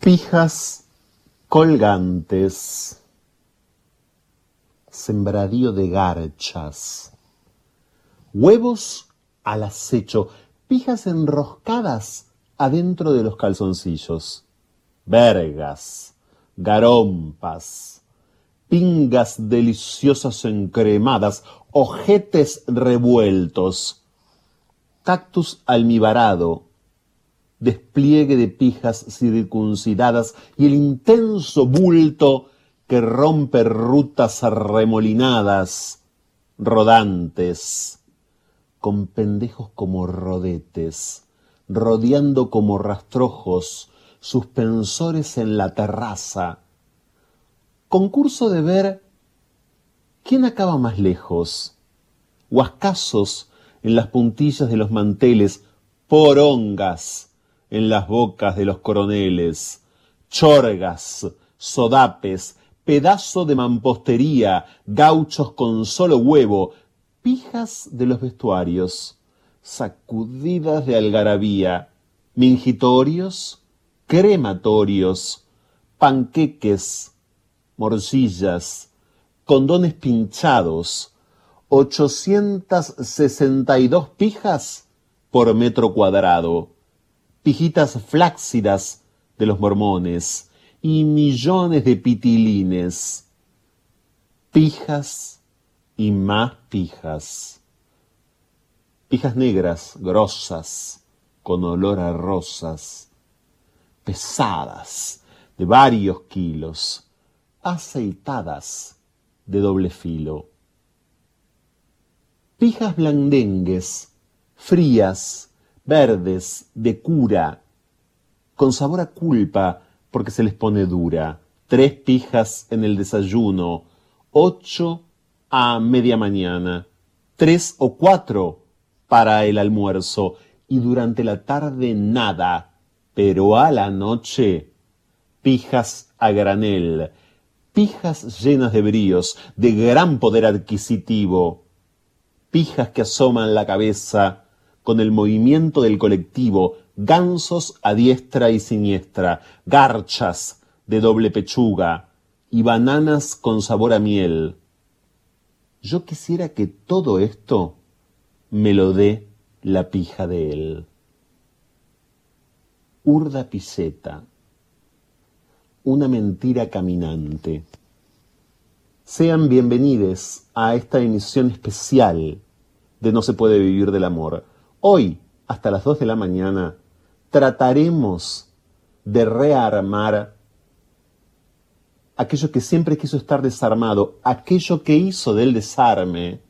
Pijas colgantes, sembradío de garchas, huevos al acecho, pijas enroscadas adentro de los calzoncillos, vergas, garompas, pingas deliciosas encremadas, ojetes revueltos, cactus almibarado, despliegue de pijas circuncidadas y el intenso bulto que rompe rutas arremolinadas, rodantes, con pendejos como rodetes, rodeando como rastrojos, suspensores en la terraza. Concurso de ver quién acaba más lejos. Huascazos en las puntillas de los manteles, porongas en las bocas de los coroneles, chorgas, sodapes, pedazo de mampostería, gauchos con solo huevo, pijas de los vestuarios, sacudidas de algarabía, mingitorios, crematorios, panqueques, morcillas, condones pinchados, 862 pijas por metro cuadrado pijitas flácidas de los mormones y millones de pitilines, pijas y más pijas, pijas negras, grosas, con olor a rosas, pesadas, de varios kilos, aceitadas de doble filo. Pijas blandengues, frías, verdes, de cura, con sabor a culpa porque se les pone dura, tres pijas en el desayuno, ocho a media mañana, tres o cuatro para el almuerzo. Y durante la tarde nada, pero a la noche pijas a granel, pijas llenas de bríos, de gran poder adquisitivo, pijas que asoman la cabeza con el movimiento del colectivo, gansos a diestra y siniestra, garchas de doble pechuga y bananas con sabor a miel. Yo quisiera que todo esto me lo dé la pija de él. Urda Piseta, una mentira caminante. Sean bienvenidos a esta emisión especial de No se puede vivir del amor. Hoy, hasta las 2 de la mañana, trataremos de rearmar aquello que siempre quiso estar desarmado, aquello que hizo del desarme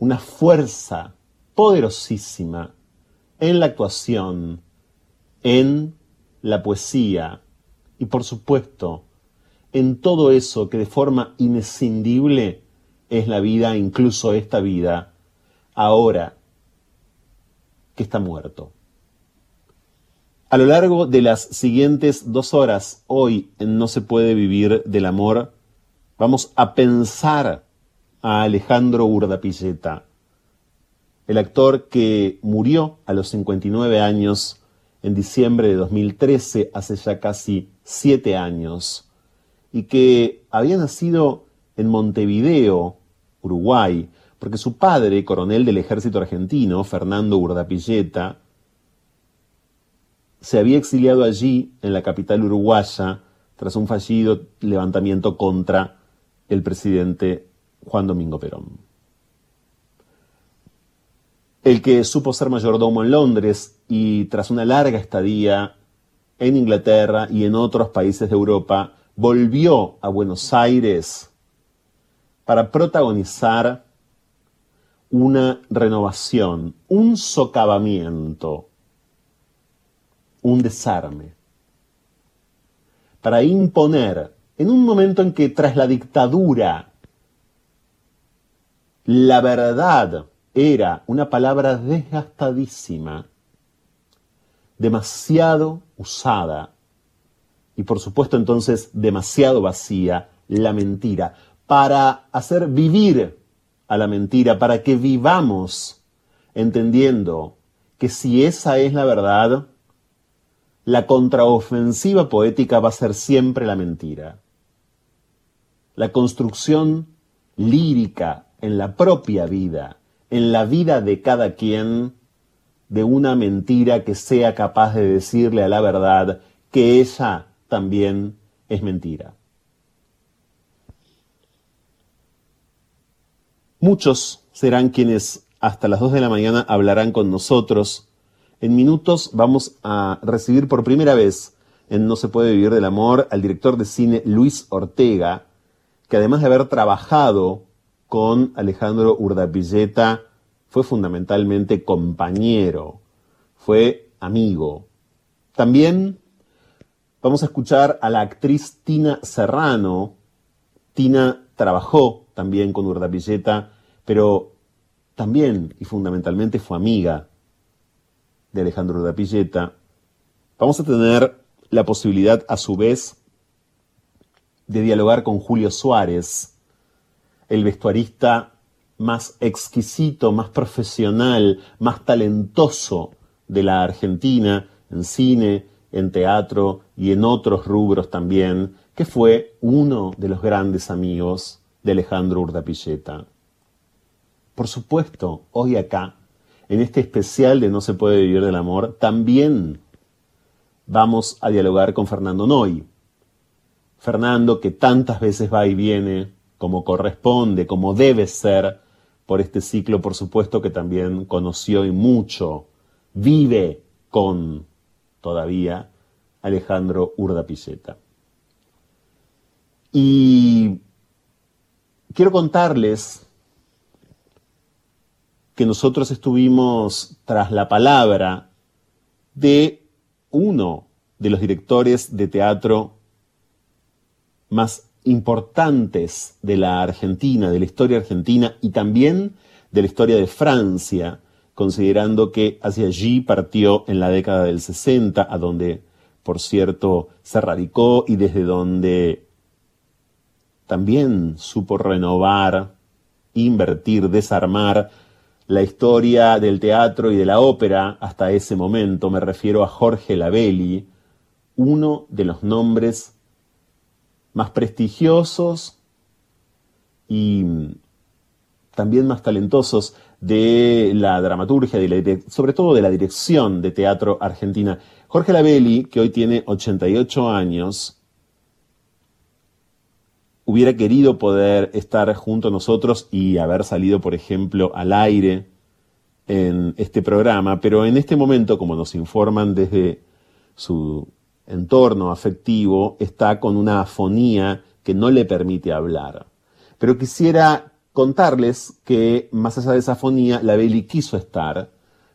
una fuerza poderosísima en la actuación, en la poesía y por supuesto en todo eso que de forma inescindible es la vida, incluso esta vida, ahora que está muerto. A lo largo de las siguientes dos horas, hoy en No se puede vivir del amor, vamos a pensar a Alejandro Urdapilleta, el actor que murió a los 59 años en diciembre de 2013, hace ya casi siete años, y que había nacido en Montevideo, Uruguay, porque su padre, coronel del ejército argentino, Fernando Urdapilleta, se había exiliado allí, en la capital uruguaya, tras un fallido levantamiento contra el presidente Juan Domingo Perón. El que supo ser mayordomo en Londres y tras una larga estadía en Inglaterra y en otros países de Europa, volvió a Buenos Aires para protagonizar una renovación, un socavamiento, un desarme, para imponer, en un momento en que tras la dictadura la verdad era una palabra desgastadísima, demasiado usada y por supuesto entonces demasiado vacía, la mentira, para hacer vivir a la mentira, para que vivamos entendiendo que si esa es la verdad, la contraofensiva poética va a ser siempre la mentira. La construcción lírica en la propia vida, en la vida de cada quien, de una mentira que sea capaz de decirle a la verdad que ella también es mentira. Muchos serán quienes hasta las 2 de la mañana hablarán con nosotros. En minutos vamos a recibir por primera vez en No se puede vivir del amor al director de cine Luis Ortega, que además de haber trabajado con Alejandro Urdapilleta, fue fundamentalmente compañero, fue amigo. También vamos a escuchar a la actriz Tina Serrano. Tina trabajó también con Urdapilleta, pero también y fundamentalmente fue amiga de Alejandro Urdapilleta. Vamos a tener la posibilidad a su vez de dialogar con Julio Suárez, el vestuarista más exquisito, más profesional, más talentoso de la Argentina, en cine, en teatro y en otros rubros también, que fue uno de los grandes amigos de Alejandro Urdapilleta. Por supuesto, hoy acá, en este especial de No se puede vivir del amor, también vamos a dialogar con Fernando Noy. Fernando, que tantas veces va y viene, como corresponde, como debe ser, por este ciclo, por supuesto que también conoció y mucho, vive con todavía Alejandro Urdapilleta. Y quiero contarles que nosotros estuvimos tras la palabra de uno de los directores de teatro más importantes de la Argentina, de la historia argentina y también de la historia de Francia, considerando que hacia allí partió en la década del 60, a donde, por cierto, se radicó y desde donde también supo renovar, invertir, desarmar la historia del teatro y de la ópera hasta ese momento. Me refiero a Jorge Labelli, uno de los nombres más prestigiosos y también más talentosos de la dramaturgia, sobre todo de la dirección de teatro argentina. Jorge Labelli, que hoy tiene 88 años, hubiera querido poder estar junto a nosotros y haber salido, por ejemplo, al aire en este programa, pero en este momento, como nos informan desde su entorno afectivo está con una afonía que no le permite hablar. Pero quisiera contarles que más allá de esa afonía, la Beli quiso estar.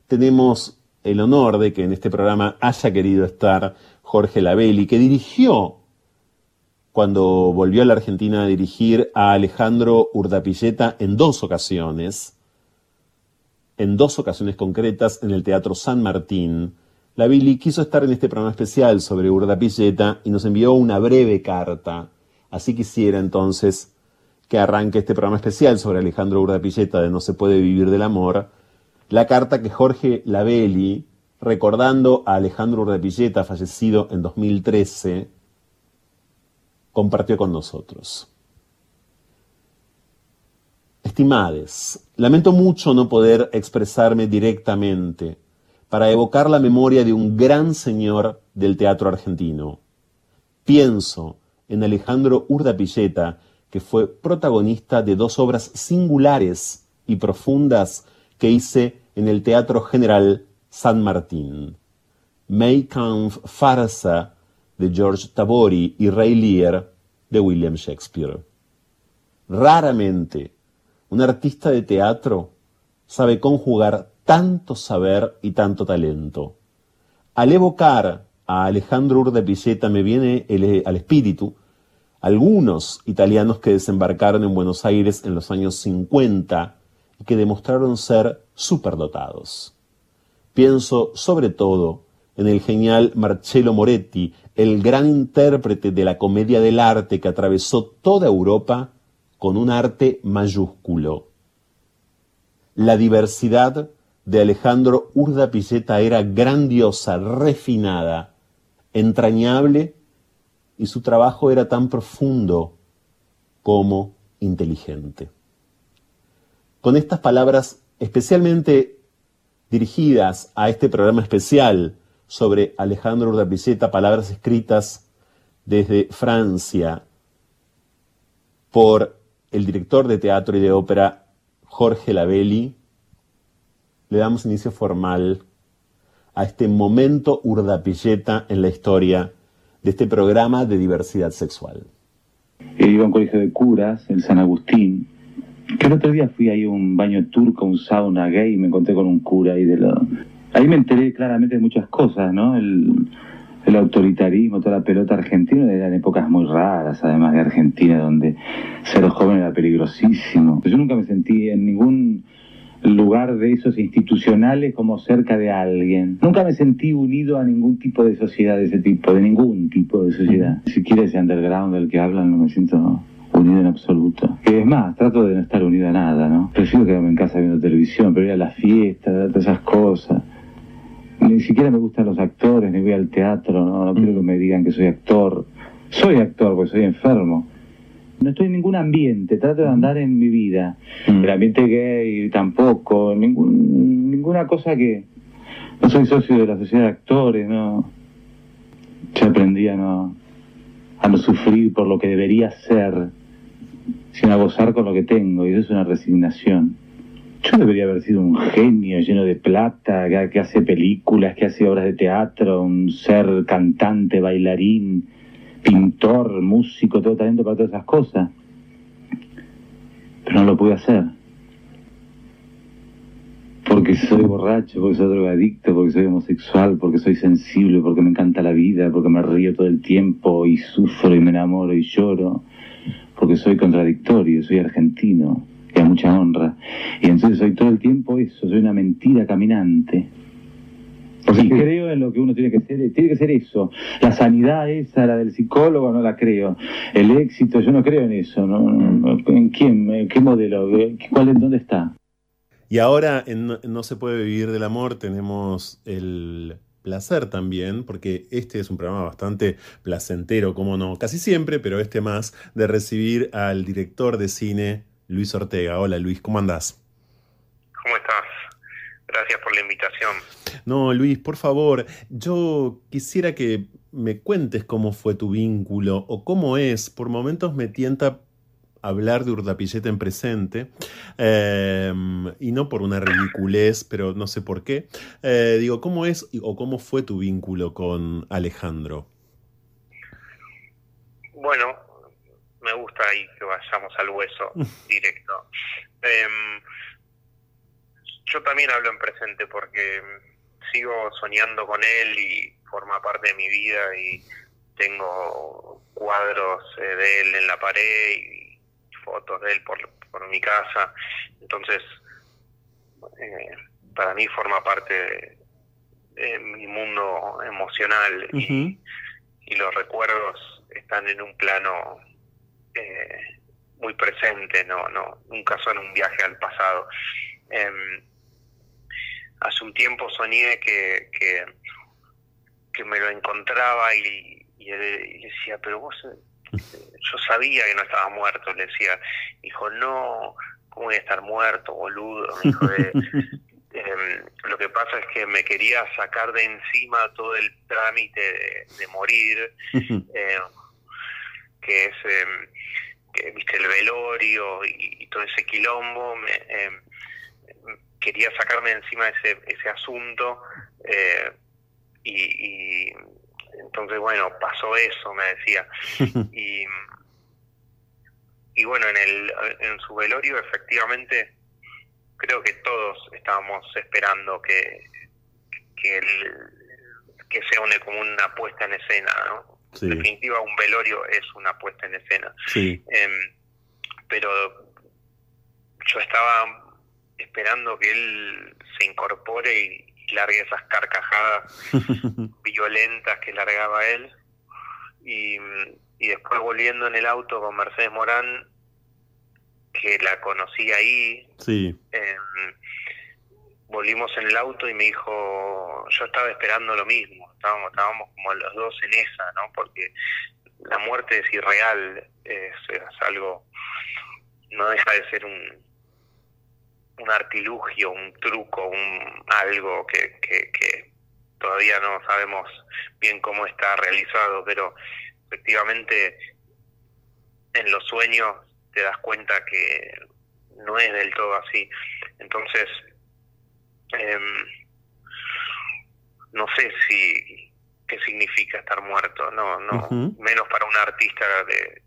Tenemos el honor de que en este programa haya querido estar Jorge Labelli, que dirigió, cuando volvió a la Argentina a dirigir, a Alejandro Urdapilleta en dos ocasiones, en dos ocasiones concretas en el Teatro San Martín, la Billy quiso estar en este programa especial sobre Urdapilleta y nos envió una breve carta. Así quisiera entonces que arranque este programa especial sobre Alejandro Urdapilleta de No se puede vivir del amor, la carta que Jorge Labelli, recordando a Alejandro Urdapilleta, fallecido en 2013, compartió con nosotros. Estimades, lamento mucho no poder expresarme directamente para evocar la memoria de un gran señor del teatro argentino. Pienso en Alejandro Urdapilleta, que fue protagonista de dos obras singulares y profundas que hice en el Teatro General San Martín. May Kampf Farsa de George Tabori y Ray Lear de William Shakespeare. Raramente un artista de teatro sabe conjugar tanto saber y tanto talento. Al evocar a Alejandro Urdapilleta me viene al espíritu algunos italianos que desembarcaron en Buenos Aires en los años 50 y que demostraron ser superdotados. Pienso sobre todo en el genial Marcello Moretti, el gran intérprete de la comedia del arte que atravesó toda Europa con un arte mayúsculo. La diversidad de Alejandro Urdapilleta era grandiosa, refinada, entrañable y su trabajo era tan profundo como inteligente. Con estas palabras especialmente dirigidas a este programa especial sobre Alejandro Urdapilleta, palabras escritas desde Francia por el director de teatro y de ópera Jorge Labelli, le damos inicio formal a este momento urdapilleta en la historia de este programa de diversidad sexual. Iba a un colegio de curas en San Agustín. Que el otro día fui ahí a un baño turco, un sauna gay y me encontré con un cura ahí de lo... Ahí me enteré claramente de muchas cosas, ¿no? El, el autoritarismo, toda la pelota argentina, eran épocas muy raras, además de Argentina, donde ser joven era peligrosísimo. Yo nunca me sentí en ningún lugar de esos institucionales como cerca de alguien. Nunca me sentí unido a ningún tipo de sociedad de ese tipo, de ningún tipo de sociedad. Ni siquiera ese underground del que hablan no me siento unido en absoluto. es más, trato de no estar unido a nada, ¿no? Prefiero quedarme en casa viendo televisión, pero ir a las fiestas, todas esas cosas. Ni siquiera me gustan los actores, ni voy al teatro, no, no quiero que me digan que soy actor. Soy actor porque soy enfermo no estoy en ningún ambiente, trato de andar en mi vida. Mm. El ambiente gay tampoco, ningún, ninguna cosa que... No soy socio de la sociedad de actores, no. Ya aprendí a no, a no sufrir por lo que debería ser, sino a gozar con lo que tengo, y eso es una resignación. Yo debería haber sido un genio lleno de plata, que, hace películas, que hace obras de teatro, un ser cantante, bailarín, pintor, músico, todo talento para todas esas cosas. Pero no lo pude hacer. Porque soy borracho, porque soy drogadicto, porque soy homosexual, porque soy sensible, porque me encanta la vida, porque me río todo el tiempo y sufro y me enamoro y lloro, porque soy contradictorio, soy argentino mucha honra. Y entonces soy todo el tiempo eso, soy una mentira caminante. Porque creo en lo que uno tiene que ser, tiene que ser eso. La sanidad esa, la del psicólogo, no la creo. El éxito, yo no creo en eso. ¿En quién? ¿En qué modelo? ¿Cuál, ¿Dónde está? Y ahora en No se puede vivir del amor tenemos el placer también, porque este es un programa bastante placentero, como no, casi siempre, pero este más, de recibir al director de cine, Luis Ortega. Hola Luis, ¿cómo andás? ¿Cómo estás? Gracias por la invitación. No, Luis, por favor, yo quisiera que me cuentes cómo fue tu vínculo o cómo es. Por momentos me tienta hablar de Urdapilleta en presente, em, y no por una ridiculez, pero no sé por qué. Eh, digo, ¿cómo es o cómo fue tu vínculo con Alejandro? Bueno, me gusta ahí que vayamos al hueso directo. Em, yo también hablo en presente porque sigo soñando con él y forma parte de mi vida y tengo cuadros eh, de él en la pared y fotos de él por, mi casa. Entonces, eh, para mí forma parte de, mi mundo emocional y, los recuerdos están en un plano eh, muy presente, no, no, nunca son un viaje al pasado. Em, hace un tiempo soñé que, que, me lo encontraba y, y, él, decía, pero vos, yo sabía que no estaba muerto, le decía, dijo, no, ¿cómo voy a estar muerto, boludo? Me dijo, em, lo que pasa es que me quería sacar de encima todo el trámite de, morir, em, que es, em, que, viste, el velorio y, todo ese quilombo, me, quería sacarme encima ese, ese asunto eh, y, entonces bueno pasó eso me decía y, y bueno en el en su velorio efectivamente creo que todos estábamos esperando que que, el, que sea una, como una puesta en escena ¿no? En definitiva un velorio es una puesta en escena em, pero yo estaba esperando que él se incorpore y, largue esas carcajadas violentas que largaba él. Y, después volviendo en el auto con Mercedes Morán, que la conocí ahí, sí. Em, volvimos en el auto y me dijo, yo estaba esperando lo mismo. Estábamos, estábamos como los dos en esa, ¿no? Porque la muerte es irreal, es, algo, no deja de ser un, un artilugio, un truco, un algo que, que, todavía no sabemos bien cómo está realizado, pero efectivamente en los sueños te das cuenta que no es del todo así. Entonces, eh, no sé si qué significa estar muerto, no, no, menos para un artista de,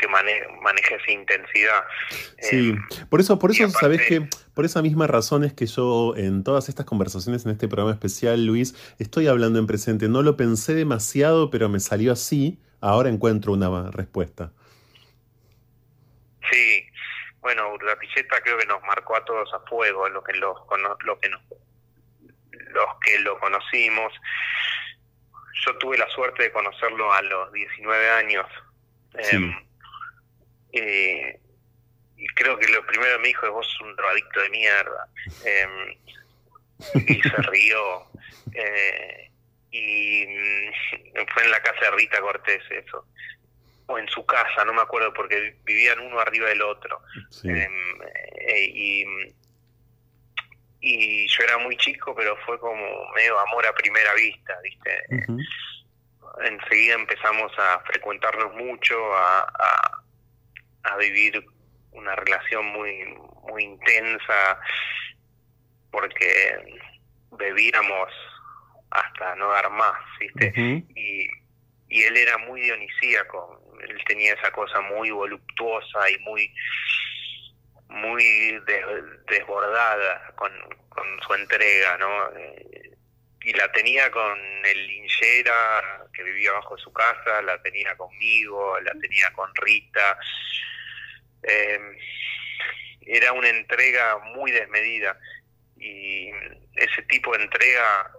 que maneje esa intensidad. Sí, eh, por eso, por eso sabes que, por esa misma razón es que yo en todas estas conversaciones en este programa especial, Luis, estoy hablando en presente. No lo pensé demasiado, pero me salió así. Ahora encuentro una respuesta. Sí, bueno, la Pilleta creo que nos marcó a todos a fuego, lo que los, lo que nos los que lo conocimos. Yo tuve la suerte de conocerlo a los 19 años. Em, y creo que lo primero que me dijo es vos sos un drogadicto de mierda. Em, y se rió. Eh, y mm, fue en la casa de Rita Cortés eso. O en su casa, no me acuerdo, porque vivían uno arriba del otro. Em, eh, y y yo era muy chico, pero fue como medio amor a primera vista, ¿viste? Enseguida empezamos a frecuentarnos mucho, a, a, vivir una relación muy, muy intensa, porque bebíamos hasta no dar más, ¿viste? y, y él era muy dionisíaco, él tenía esa cosa muy voluptuosa y muy muy desbordada con, con su entrega, ¿no? Eh, y la tenía con el linchera que vivía abajo de su casa, la tenía conmigo, la tenía con Rita. Em, era una entrega muy desmedida y ese tipo de entrega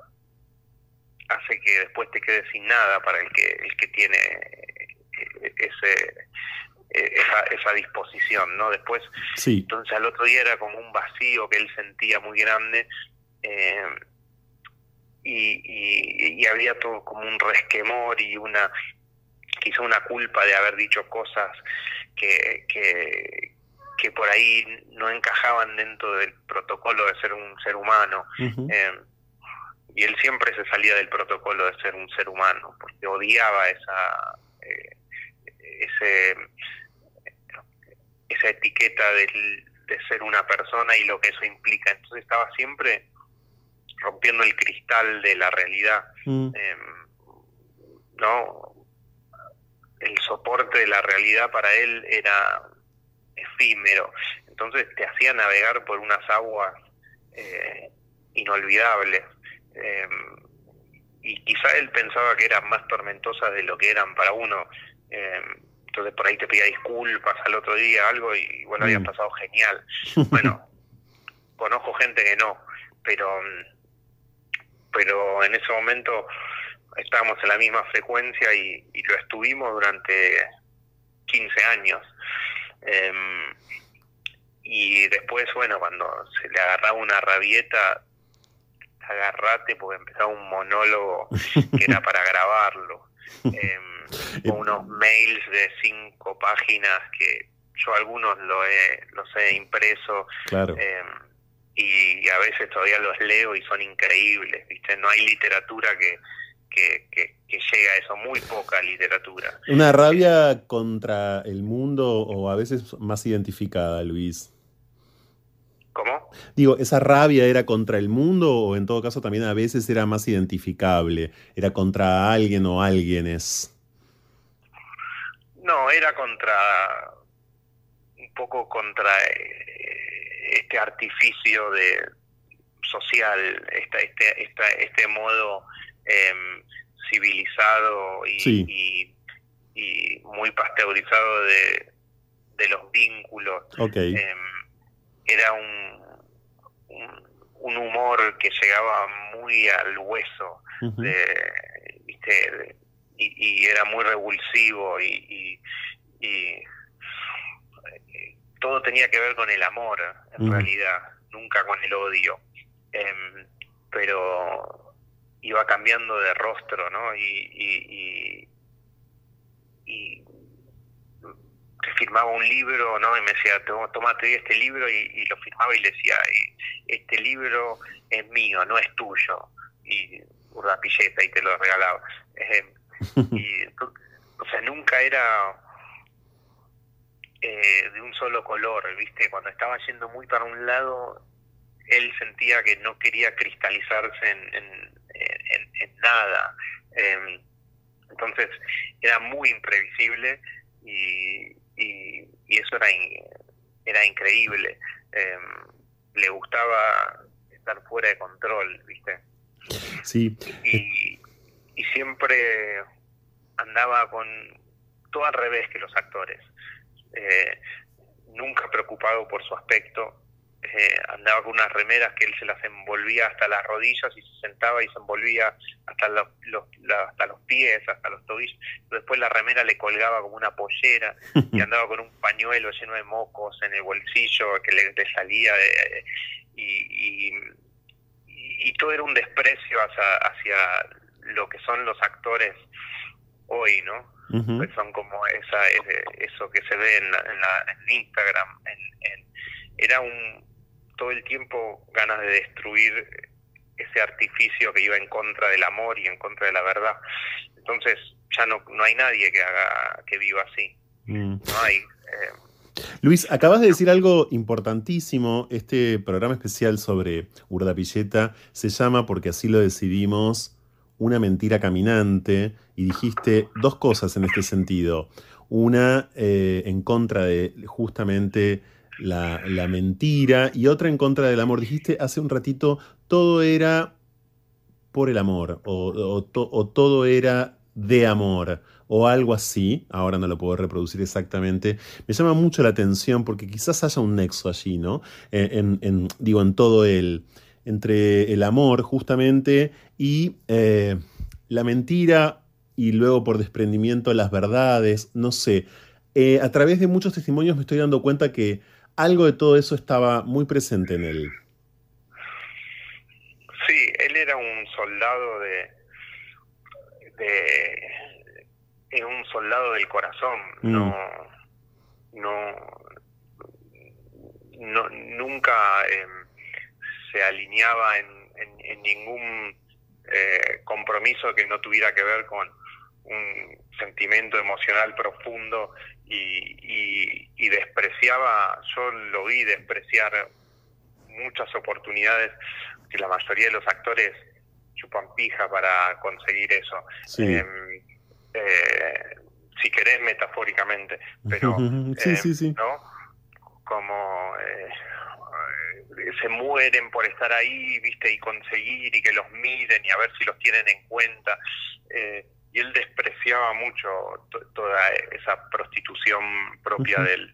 hace que después te quedes sin nada para el que el que tiene ese eh, esa, esa disposición, ¿no? Después, entonces al otro día era como un vacío que él sentía muy grande eh, y, y, había todo como un resquemor y una quizá una culpa de haber dicho cosas que, que, que por ahí no encajaban dentro del protocolo de ser un ser humano. Eh, y él siempre se salía del protocolo de ser un ser humano, porque odiaba esa, ese, esa etiqueta de ser una persona y lo que eso implica. Entonces estaba siempre rompiendo el cristal de la realidad. Mm. Em, ¿No? El soporte de la realidad para él era efímero. Entonces te hacía navegar por unas aguas eh, inolvidables. Em, y quizá él pensaba que eran más tormentosas de lo que eran para uno. Em, entonces por ahí te pedía disculpas al otro día, algo, y bueno, había mm. pasado genial. Bueno, conozco gente que no, pero, pero en ese momento estábamos en la misma frecuencia y, lo estuvimos durante 15 años. Em, y después, bueno, cuando se le agarraba una rabieta, agarrate porque empezaba un monólogo que era para grabarlo. Eh, unos mails de cinco páginas que yo algunos lo he, los he impreso. Em, y a veces todavía los leo y son increíbles, ¿viste? No hay literatura que, que, que, llega a eso, muy poca literatura. ¿Una rabia contra el mundo o a veces más identificada, Luis? ¿Cómo? Digo, ¿esa rabia era contra el mundo o en todo caso también a veces era más identificable? ¿Era contra alguien o alguienes? No, era contra, un poco contra eh, este artificio de social, esta, este, esta, este modo em, civilizado y, y, muy pasteurizado de, de los vínculos. Em, era un, un, humor que llegaba muy al hueso, de, ¿viste? y, era muy revulsivo y, y, todo tenía que ver con el amor, en realidad, nunca con el odio. Em, pero iba cambiando de rostro, ¿no? Y, y, firmaba un libro, ¿no? Y me decía, toma, te este libro y, lo firmaba y le decía, este libro es mío, no es tuyo. Y urdapilleta y te lo regalaba. Eh, y, o sea, nunca era eh, de un solo color, ¿viste? Cuando estaba yendo muy para un lado, él sentía que no quería cristalizarse en, en, nada. Em, entonces era muy imprevisible y, y, eso era, era increíble. Em, le gustaba estar fuera de control, ¿viste? Sí. Y, y siempre andaba con todo al revés que los actores. Eh, nunca preocupado por su aspecto, eh, andaba con unas remeras que él se las envolvía hasta las rodillas y se sentaba y se envolvía hasta los, hasta los pies, hasta los tobillos. Después la remera le colgaba como una pollera y andaba con un pañuelo lleno de mocos en el bolsillo que le, salía y, y, todo era un desprecio hacia, hacia lo que son los actores hoy, ¿no? Pues son como esa, eso que se ve en, en, Instagram. En, era un todo el tiempo ganas de destruir ese artificio que iba en contra del amor y en contra de la verdad. Entonces ya no, no hay nadie que haga que viva así. Mm. No hay. Eh, Luis, acabas de decir algo importantísimo. Este programa especial sobre Urdapilleta se llama, porque así lo decidimos, una mentira caminante y dijiste dos cosas en este sentido. Una eh, en contra de justamente la, mentira y otra en contra del amor. Dijiste hace un ratito, todo era por el amor o, todo era de amor o algo así, ahora no lo puedo reproducir exactamente, me llama mucho la atención porque quizás haya un nexo allí, ¿no? En, digo, en todo el, entre el amor justamente y eh, la mentira y luego por desprendimiento las verdades, no sé. Eh, a través de muchos testimonios me estoy dando cuenta que algo de todo eso estaba muy presente en él. Sí, él era un soldado de, de un soldado del corazón, mm. no, no, no, nunca em, se alineaba en, ningún eh, compromiso que no tuviera que ver con un sentimiento emocional profundo y, y, despreciaba, yo lo vi despreciar muchas oportunidades que la mayoría de los actores chupan pija para conseguir eso. Em, eh, si querés metafóricamente, pero sí, sí, sí. ¿no? como eh, se mueren por estar ahí, viste, y conseguir y que los miren y a ver si los tienen en cuenta. Y él despreciaba mucho toda esa prostitución propia del,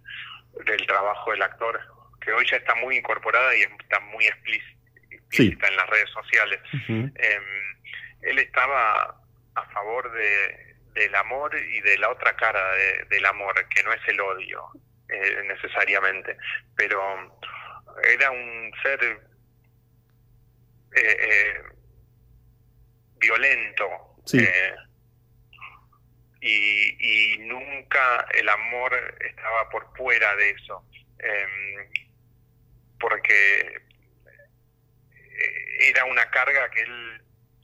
del trabajo del actor, que hoy ya está muy incorporada y está muy explícita en las redes sociales. Em, él estaba a favor de, del amor y de la otra cara del amor, que no es el odio eh, necesariamente, pero era un ser eh, eh, violento. Eh, y, y, nunca el amor estaba por fuera de eso, em, porque era una carga que él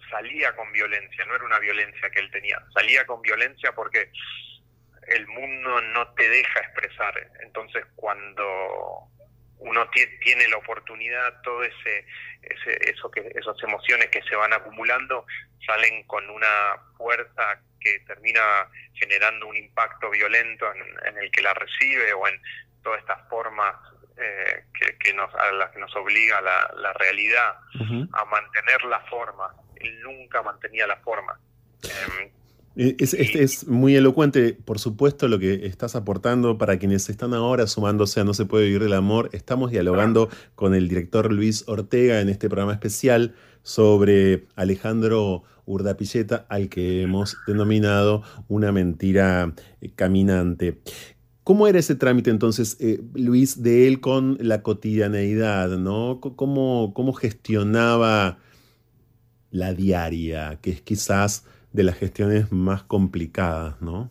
salía con violencia, no era una violencia que él tenía, salía con violencia porque el mundo no te deja expresar. Entonces cuando uno tiene la oportunidad, todo ese, ese eso que esas emociones que se van acumulando salen con una fuerza que termina generando un impacto violento en, el que la recibe o en todas estas formas eh, que, nos, a las que nos obliga la, la realidad a mantener la forma. Él nunca mantenía la forma. Em, eh, es, es, muy elocuente, por supuesto, lo que estás aportando para quienes están ahora sumándose a No se puede vivir del amor. Estamos dialogando con el director Luis Ortega en este programa especial sobre Alejandro Urdapilleta, al que hemos denominado una mentira eh, caminante. ¿Cómo era ese trámite entonces, eh, Luis, de él con la cotidianeidad? ¿no? ¿Cómo, cómo gestionaba la diaria, que es quizás de las gestiones más complicadas, ¿no?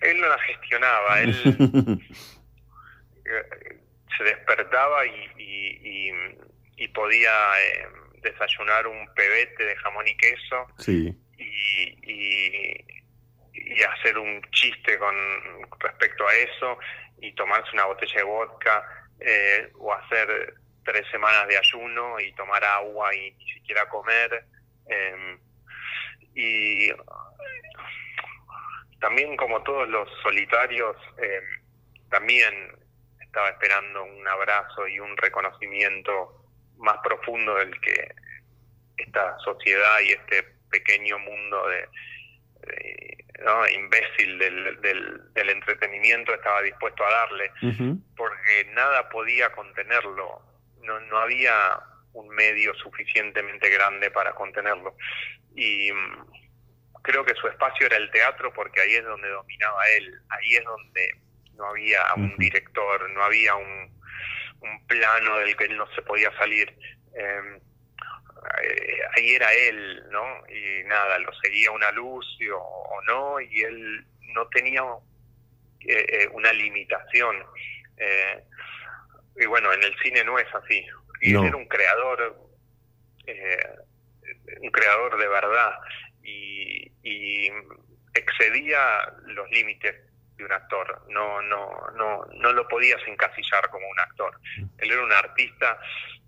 Él no la gestionaba, él se despertaba y, podía eh, desayunar un pebete de jamón y queso sí. y, hacer un chiste con respecto a eso y tomarse una botella de vodka eh, o hacer tres semanas de ayuno y tomar agua y ni siquiera comer. Em, y también como todos los solitarios, em, también estaba esperando un abrazo y un reconocimiento más profundo del que esta sociedad y este pequeño mundo de, imbécil del, del, entretenimiento estaba dispuesto a darle, porque nada podía contenerlo, no, no había un medio suficientemente grande para contenerlo. Y mm, creo que su espacio era el teatro porque ahí es donde dominaba él, ahí es donde no había un director, no había un, un plano del que él no se podía salir. Em, eh, ahí era él, ¿no? Y nada, lo seguía una luz o, no, y él no tenía eh, eh, una limitación. y bueno, en el cine no es así. Y él era un creador, un creador de verdad, y, y excedía los límites de un actor, no, no, no, no lo podías encasillar como un actor. Él era un artista,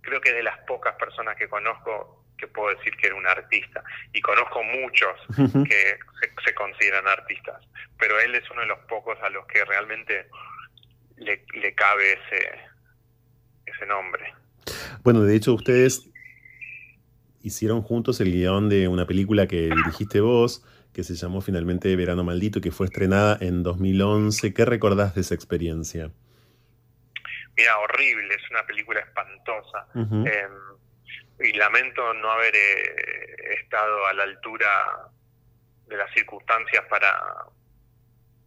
creo que de las pocas personas que conozco que puedo decir que era un artista, y conozco muchos que se, consideran artistas, pero él es uno de los pocos a los que realmente le, le cabe ese, ese nombre. Bueno, de hecho ustedes hicieron juntos el guion de una película que dirigiste vos, que se llamó finalmente Verano Maldito, que fue estrenada en 2011. ¿Qué recordás de esa experiencia? Mira, horrible, es una película espantosa. Em, y lamento no haber eh, estado a la altura de las circunstancias para,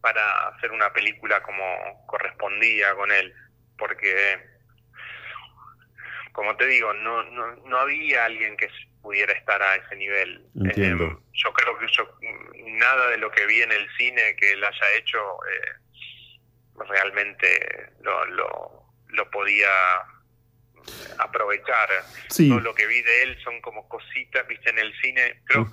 para hacer una película como correspondía con él, porque, como te digo, no, no, no había alguien que pudiera estar a ese nivel. Entiendo. Em, yo creo que yo, nada de lo que vi en el cine que él haya hecho eh, realmente lo, lo, lo, podía aprovechar. Todo lo que vi de él son como cositas, viste, en el cine. Creo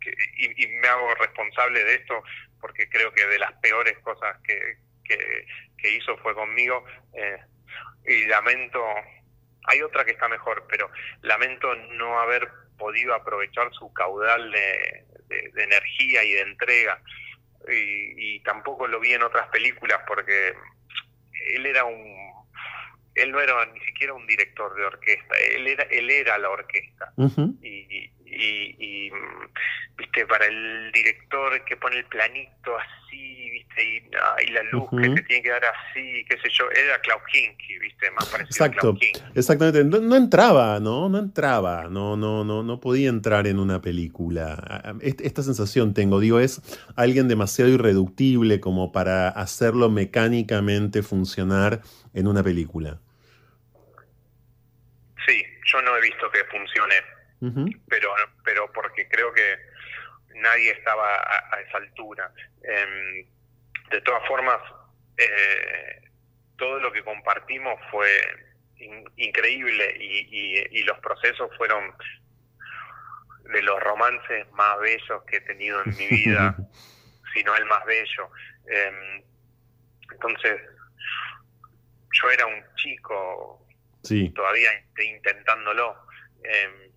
que, y, me hago responsable de esto porque creo que de las peores cosas que, que, hizo fue conmigo. Eh, y lamento, hay otra que está mejor, pero lamento no haber podido aprovechar su caudal de, energía y de entrega. Y, tampoco lo vi en otras películas porque él era un él no era ni siquiera un director de orquesta él era él era la orquesta y, y, viste para el director que pone el planito así viste y, la luz que se tiene que dar así qué sé yo era Klaus Kinski viste más parecido Exacto, a Klaus exactamente. No, entraba no no entraba no no no no podía entrar en una película. Esta sensación tengo digo es alguien demasiado irreductible como para hacerlo mecánicamente funcionar en una película. Sí yo no he visto que funcione pero, pero porque creo que nadie estaba a, esa altura. Em, de todas formas, eh, todo lo que compartimos fue increíble y, los procesos fueron de los romances más bellos que he tenido en mi vida, si no el más bello. Em, entonces, yo era un chico todavía intentándolo. Em,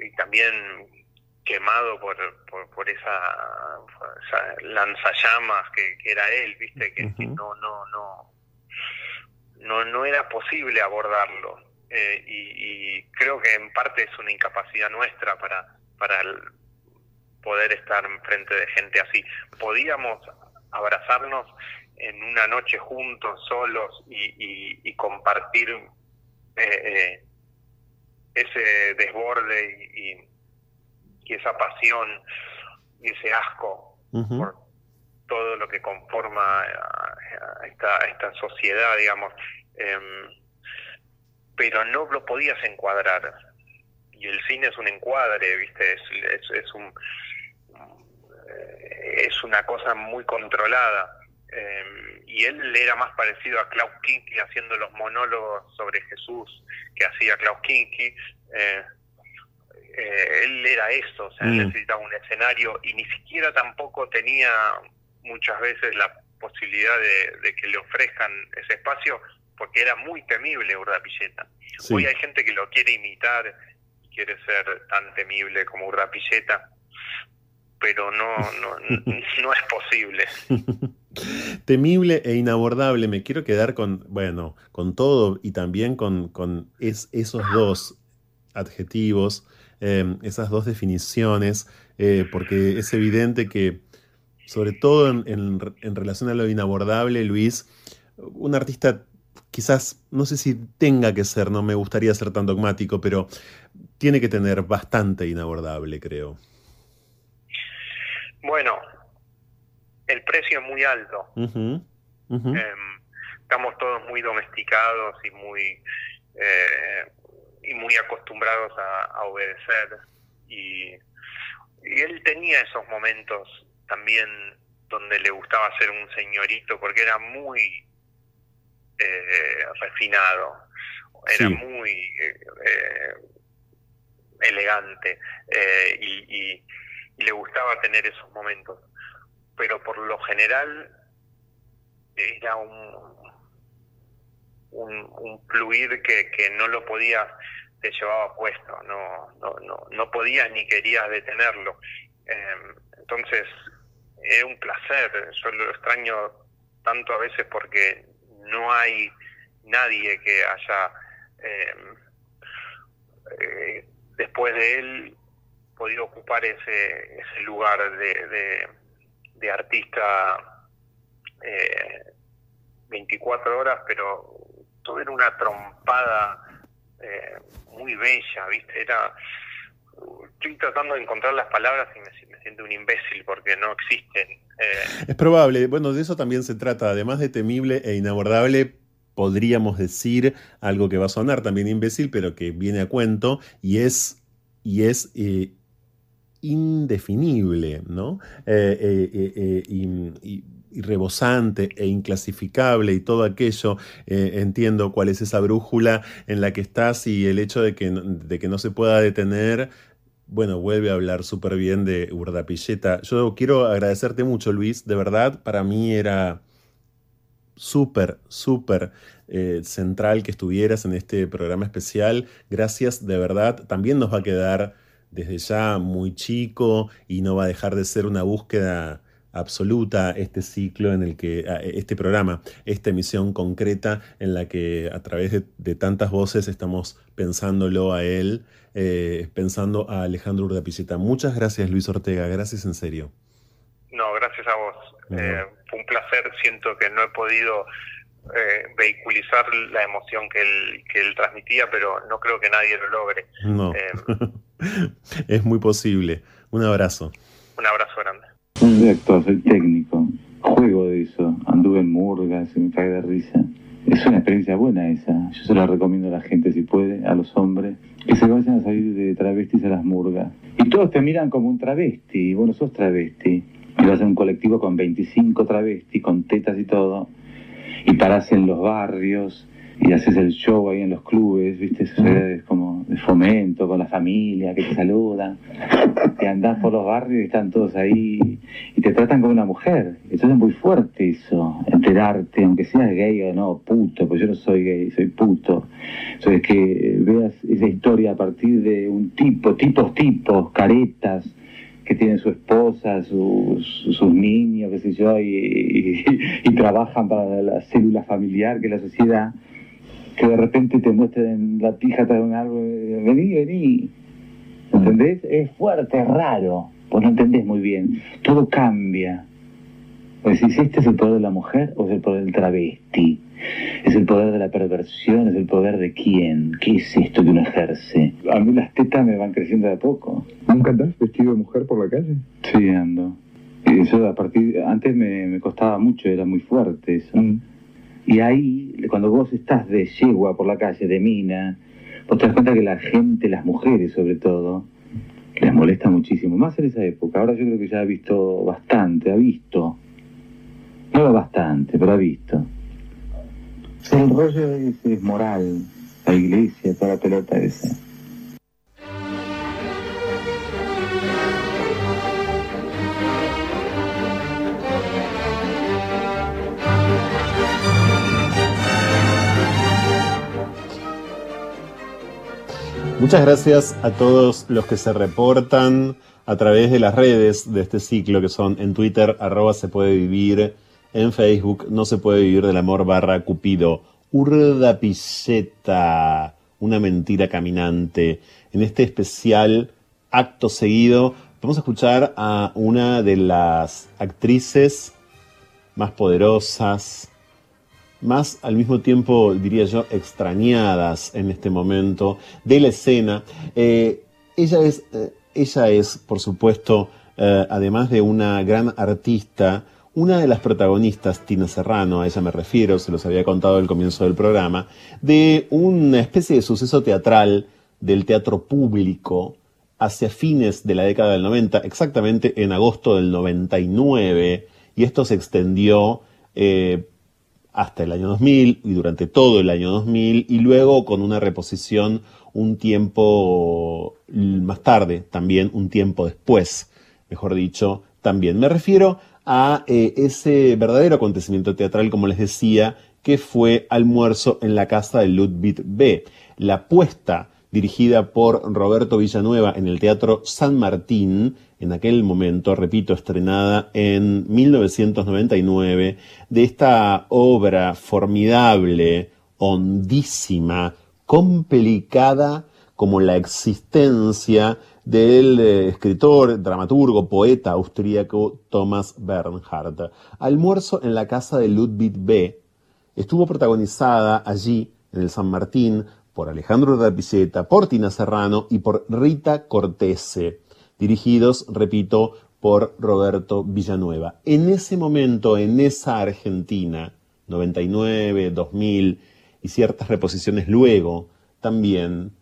y también quemado por, por, esa, lanzallamas que, era él, viste, que, no, no, no, no, no era posible abordarlo. Eh, y, creo que en parte es una incapacidad nuestra para, para poder estar enfrente de gente así. Podíamos abrazarnos en una noche juntos, solos, y, y, compartir eh, eh, ese desborde y, esa pasión y ese asco por todo lo que conforma esta, esta sociedad, digamos. Em, pero no lo podías encuadrar. y el cine es un encuadre, ¿viste? Es, es, un, eh, es una cosa muy controlada. Eh, y él era más parecido a Klaus Kinski haciendo los monólogos sobre Jesús que hacía Klaus Kinski. Eh, él era eso, o sea, mm. necesitaba un escenario y ni siquiera tampoco tenía muchas veces la posibilidad de, que le ofrezcan ese espacio porque era muy temible Urdapilleta. Hoy hay gente que lo quiere imitar quiere ser tan temible como Urdapilleta, pero no, no, no es posible. Temible e inabordable, me quiero quedar con, bueno, con todo y también con, con esos dos adjetivos, em, esas dos definiciones, eh, porque es evidente que, sobre todo en, en, relación a lo inabordable, Luis, un artista quizás, no sé si tenga que ser, no me gustaría ser tan dogmático, pero tiene que tener bastante inabordable, creo. Bueno, el precio es muy alto. Em, estamos todos muy domesticados y muy eh, y muy acostumbrados a, obedecer. Y, él tenía esos momentos también donde le gustaba ser un señorito porque era muy eh, refinado, era muy eh, elegante y, le gustaba tener esos momentos pero por lo general era un, un, fluir que, que no lo podías, te llevaba puesto, no, no, no, no podías ni querías detenerlo. Em, entonces, era un placer, yo lo extraño tanto a veces porque no hay nadie que haya, em, eh, después de él, podido ocupar ese, ese lugar de artista eh, 24 horas, pero todo era una trompada eh, muy bella, ¿viste? Era. Estoy tratando de encontrar las palabras y me, siento un imbécil porque no existen. Eh. Es probable, bueno, de eso también se trata, además de temible e inabordable, podríamos decir algo que va a sonar también imbécil, pero que viene a cuento, y es, y es eh, indefinible, ¿no? Eh, eh, eh, y, rebosante e inclasificable y todo aquello, entiendo cuál es esa brújula en la que estás y el hecho de que, de que no se pueda detener, bueno, vuelve a hablar súper bien de Urdapilleta. Yo quiero agradecerte mucho, Luis, de verdad, para mí era súper, súper central que estuvieras en este programa especial. Gracias, de verdad. También nos va a quedar desde ya muy chico y no va a dejar de ser una búsqueda absoluta este ciclo en el que, este programa, esta emisión concreta en la que a través de, tantas voces estamos pensándolo a él, eh, pensando a Alejandro Urdapilleta. Muchas gracias Luis Ortega, gracias en serio. No, gracias a vos. Eh, fue un placer, siento que no he podido eh, vehiculizar la emoción que él, que él transmitía, pero no creo que nadie lo logre. No. es muy posible. Un abrazo. Un abrazo grande. No soy actor, soy técnico. Juego de eso. Anduve en murgas, se me cae de risa. Es una experiencia buena esa. Yo se la recomiendo a la gente, si puede, a los hombres, que se vayan a salir de travestis a las murgas. Y todos te miran como un travesti, y vos no sos travesti. Y vas a un colectivo con 25 travestis, con tetas y todo, y parás en los barrios, y haces el show ahí en los clubes, ¿viste? Es como de fomento con la familia que te saludan. Te andás por los barrios y están todos ahí y te tratan como una mujer. Eso es muy fuerte eso, enterarte, aunque seas gay o no, puto, pues yo no soy gay, soy puto. Entonces que veas esa historia a partir de un tipo, tipos, tipos, caretas, que tienen su esposa, sus, sus niños, qué sé yo, y, y, trabajan para la célula familiar que es la sociedad que de repente te muestren la pija de un árbol, vení, vení. ¿Entendés? Es fuerte, es raro, pues no entendés muy bien. Todo cambia. Pues si este es el poder de la mujer o es el poder del travesti. Es el poder de la perversión, es el poder de quién. ¿Qué es esto que uno ejerce? A mí las tetas me van creciendo de a poco. ¿Nunca andás vestido de mujer por la calle? Sí, ando. Eso a partir, antes me, costaba mucho, era muy fuerte eso. Mm. Y ahí, cuando vos estás de yegua por la calle, de mina, vos te das cuenta que la gente, las mujeres sobre todo, les molesta muchísimo, más en esa época. Ahora yo creo que ya ha visto bastante, ha visto. No bastante, pero ha visto. El rollo es, es moral, la iglesia, toda la pelota esa. Muchas gracias a todos los que se reportan a través de las redes de este ciclo, que son en Twitter, arroba se puede vivir, en Facebook, no se puede vivir del amor barra Cupido, Urda Pilleta, una mentira caminante. En este especial acto seguido, vamos a escuchar a una de las actrices más poderosas, más al mismo tiempo, diría yo, extrañadas en este momento de la escena. Eh, ella, es, eh, ella es, por supuesto, eh, además de una gran artista, una de las protagonistas, Tina Serrano, a ella me refiero, se los había contado al comienzo del programa, de una especie de suceso teatral del teatro público hacia fines de la década del 90, exactamente en agosto del 99, y esto se extendió hasta el año 2000 y durante todo el año 2000 y luego con una reposición un tiempo más tarde, también un tiempo después, mejor dicho, también. Me refiero a eh, ese verdadero acontecimiento teatral, como les decía, que fue Almuerzo en la casa de Ludwig B. La puesta dirigida por Roberto Villanueva en el Teatro San Martín, en aquel momento, repito, estrenada en 1999, de esta obra formidable, hondísima, complicada como la existencia del eh, escritor, dramaturgo, poeta austríaco Thomas Bernhard. Almuerzo en la casa de Ludwig B. Estuvo protagonizada allí, en el San Martín, por Alejandro Rapiceta, por Tina Serrano y por Rita Cortese, dirigidos, repito, por Roberto Villanueva. En ese momento, en esa Argentina, 99, 2000 y ciertas reposiciones luego, también,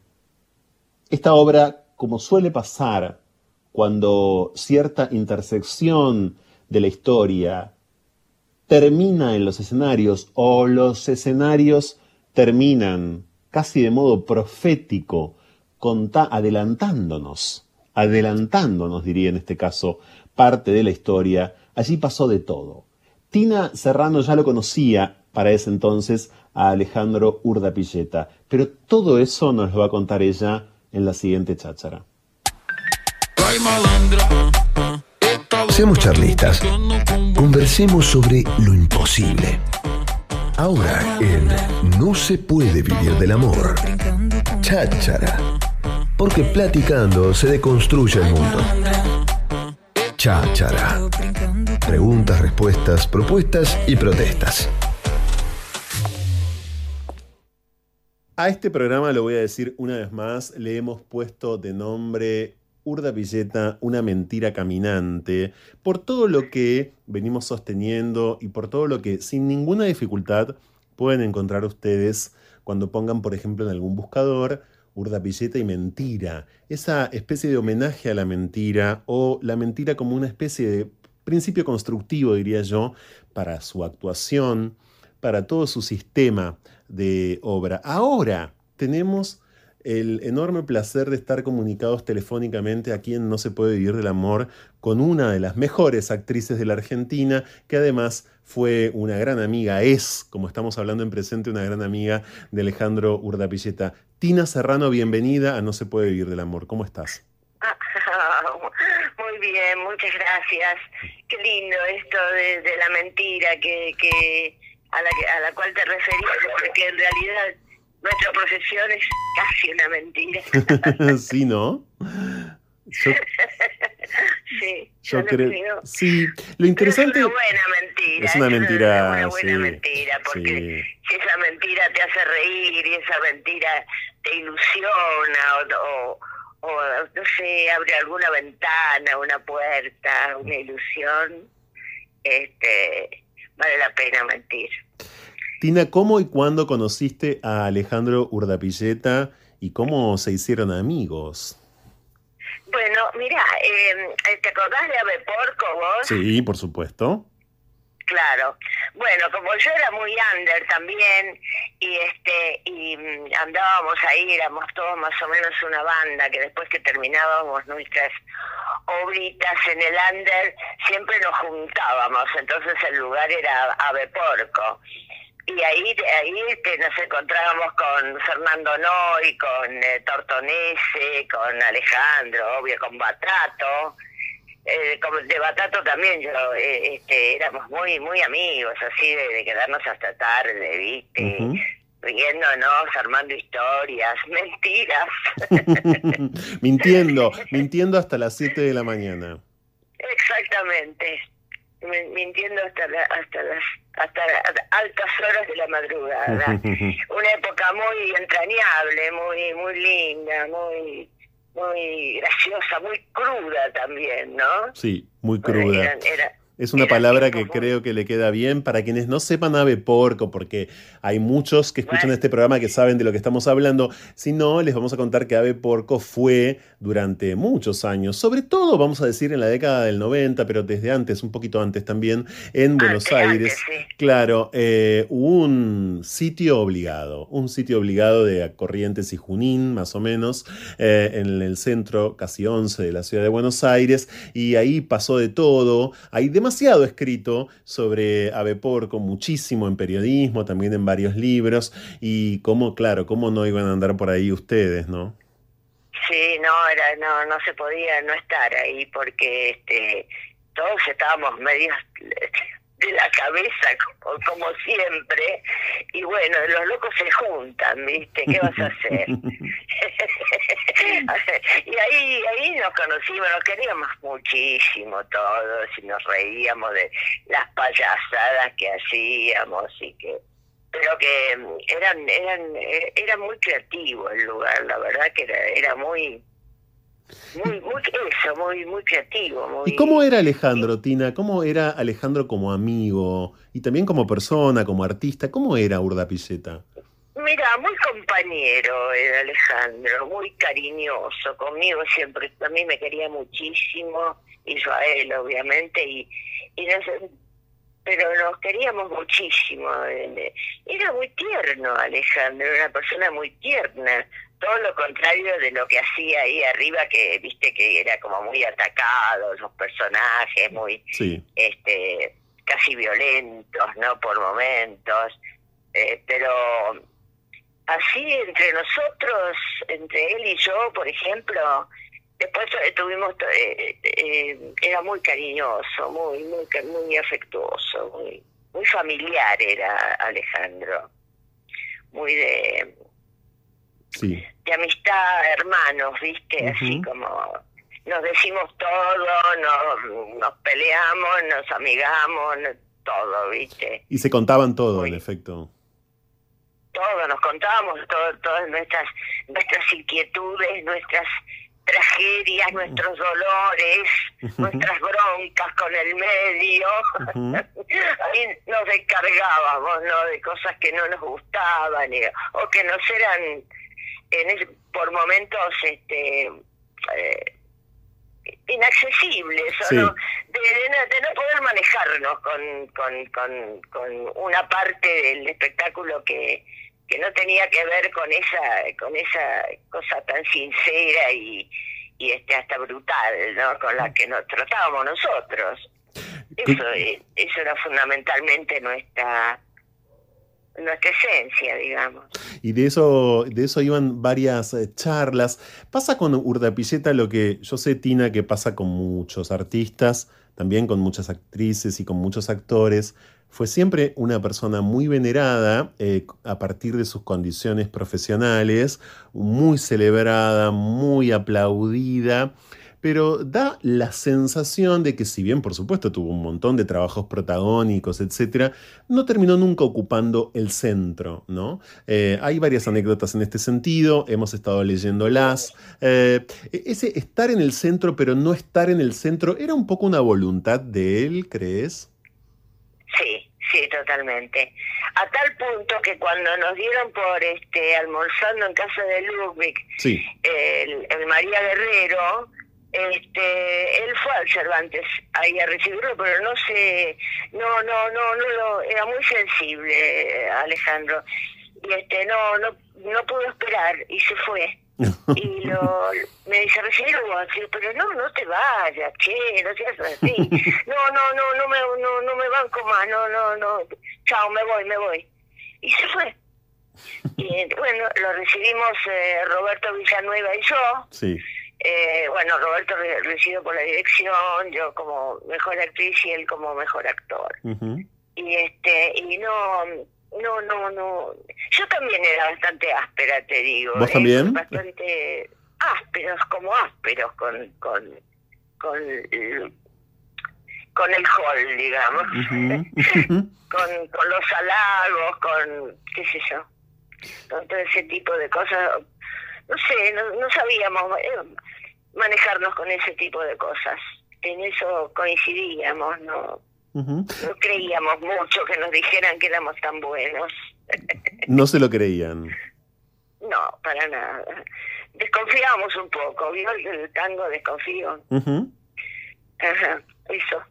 esta obra, como suele pasar cuando cierta intersección de la historia termina en los escenarios o los escenarios terminan casi de modo profético, adelantándonos, adelantándonos, diría en este caso, parte de la historia, allí pasó de todo. Tina Serrano ya lo conocía para ese entonces a Alejandro Urdapilleta, pero todo eso nos lo va a contar ella en la siguiente cháchara. Seamos charlistas. Conversemos sobre lo imposible. Ahora en No se puede vivir del amor. Cháchara. Porque platicando se deconstruye el mundo. Cháchara. Preguntas, respuestas, propuestas y protestas. A este programa, lo voy a decir una vez más, le hemos puesto de nombre Urda Villeta, una mentira caminante, por todo lo que venimos sosteniendo y por todo lo que sin ninguna dificultad pueden encontrar ustedes cuando pongan, por ejemplo, en algún buscador Urda Villeta y mentira, esa especie de homenaje a la mentira o la mentira como una especie de principio constructivo, diría yo, para su actuación, para todo su sistema de obra. Ahora tenemos el enorme placer de estar comunicados telefónicamente a quien no se puede vivir del amor con una de las mejores actrices de la Argentina, que además fue una gran amiga, es, como estamos hablando en presente, una gran amiga de Alejandro Urdapilleta. Tina Serrano, bienvenida a No se puede vivir del amor. ¿Cómo estás? Muy bien, muchas gracias. Qué lindo esto de, la mentira que, que a, la, a la cual te referías, porque en realidad nuestra profesión es casi una mentira. sí, ¿no? sí, yo creo. Sí, lo interesante. es una buena mentira. Es una mentira. una buena mentira, porque si esa mentira te hace reír y esa mentira te ilusiona o, o, no sé, abre alguna ventana, una puerta, una ilusión, este, vale la pena mentir. Tina, ¿cómo y cuándo conociste a Alejandro Urdapilleta y cómo se hicieron amigos. Bueno, mira, eh, ¿te acordás de Ave Porco vos? Sí, por supuesto. Claro. Bueno, como yo era muy under también y este y mm, andábamos ahí, éramos todos más o menos una banda que después que terminábamos nuestras obritas en el under siempre nos juntábamos, entonces el lugar era Ave Porco y ahí ahí este, nos encontrábamos con Fernando Noy, con eh, Tortonese, con Alejandro, obvio, con Batato. Eh, como de Batato también yo eh, este, éramos muy muy amigos así de, quedarnos hasta tarde viste riéndonos armando historias mentiras. Mintiendo mintiendo hasta las 7 de la mañana. Exactamente mintiendo hasta hasta las hasta altas horas de la madrugada una época muy entrañable muy muy linda muy muy graciosa, muy cruda también, ¿no? Sí, muy cruda. Es una palabra que creo que le queda bien para quienes no sepan ave porco, porque hay muchos que escuchan este programa que saben de lo que estamos hablando. Si no, les vamos a contar que ave porco fue durante muchos años, sobre todo, vamos a decir, en la década del 90, pero desde antes, un poquito antes también, en Buenos Aires. Claro, eh, un sitio obligado, un sitio obligado de Corrientes y Junín, más o menos, eh, en el centro casi 11 de la ciudad de Buenos Aires, y ahí pasó de todo. Hay demasiado escrito sobre Ave Porco, muchísimo en periodismo, también en varios libros, y cómo, claro, cómo no iban a andar por ahí ustedes, ¿no? Sí, no, era, no, no se podía no estar ahí porque este, todos estábamos medios de la cabeza, como, como, siempre, y bueno, los locos se juntan, ¿viste? ¿Qué vas a hacer? y ahí, ahí nos conocimos, nos queríamos muchísimo todos y nos reíamos de las payasadas que hacíamos y que pero que eran eran era muy creativo el lugar la verdad que era, era muy muy, muy eso, muy, muy creativo. ¿Y cómo era Alejandro, Tina? ¿Cómo era Alejandro como amigo y también como persona, como artista? ¿Cómo era Urda Pilleta? Mira, muy compañero era Alejandro, muy cariñoso conmigo siempre. A mí me quería muchísimo y yo a él, obviamente, y, y pero nos queríamos muchísimo. Era muy tierno Alejandro, era una persona muy tierna todo lo contrario de lo que hacía ahí arriba, que viste que era como muy atacado, los personajes muy, este, casi violentos, ¿no? Por momentos, eh, pero así entre nosotros, entre él y yo, por ejemplo, después tuvimos, eh, eh, era muy cariñoso, muy, muy, muy afectuoso, muy, muy familiar era Alejandro, muy de de amistad, hermanos, ¿viste? Así como nos decimos todo, nos, nos peleamos, nos amigamos, todo, ¿viste? Y se contaban todo, en efecto. Todo, nos contábamos todo, todas nuestras, nuestras inquietudes, nuestras tragedias, nuestros dolores, nuestras broncas con el medio. Ahí nos descargábamos, ¿no? De cosas que no nos gustaban o que nos eran en por momentos este eh, inaccesibles de, no, poder manejarnos con, con, con, con, una parte del espectáculo que, que no tenía que ver con esa con esa cosa tan sincera y, y este hasta brutal ¿no? con la que nos tratábamos nosotros eso eso era fundamentalmente nuestra nuestra esencia, digamos. Y de eso, de eso iban varias eh, charlas. Pasa con Urdapilleta lo que yo sé, Tina, que pasa con muchos artistas, también con muchas actrices y con muchos actores. Fue siempre una persona muy venerada eh, a partir de sus condiciones profesionales, muy celebrada, muy aplaudida pero da la sensación de que si bien por supuesto tuvo un montón de trabajos protagónicos, etc., no terminó nunca ocupando el centro, ¿no? Eh, hay varias anécdotas en este sentido, hemos estado leyéndolas. Eh, ese estar en el centro pero no estar en el centro, ¿era un poco una voluntad de él, crees? Sí, sí, totalmente. A tal punto que cuando nos dieron por este almorzando en casa de Ludwig, Sí. el, el María Guerrero, este, él fue al Cervantes ahí a recibirlo, pero no sé, no, no, no, no lo, era muy sensible Alejandro, y este, no, no, no pudo esperar y se fue. Y lo, me dice vos, Digo, pero no, no te vayas, che, no seas así, no, no, no, no me, no, no me banco más, no, no, no, chao, me voy, me voy, y se fue. Y bueno, lo recibimos eh, Roberto Villanueva y yo, Sí. eh, bueno, Roberto re- recibido por la dirección, yo como mejor actriz y él como mejor actor. Y este, y no, no, no, no. Yo también era bastante áspera, te digo. ¿Vos ¿eh? también? Bastante ásperos, como ásperos con, con, con, el- con el hall, digamos. Con, con los halagos, con, qué sé yo, con todo ese tipo de cosas. No sé, no, no sabíamos eh, manejarnos con ese tipo de cosas. En eso coincidíamos, no, No creíamos mucho que nos dijeran que éramos tan buenos. No se lo creían. No, para nada. Desconfiamos un poco, ¿vio? El tango desconfío. Ajá, eso.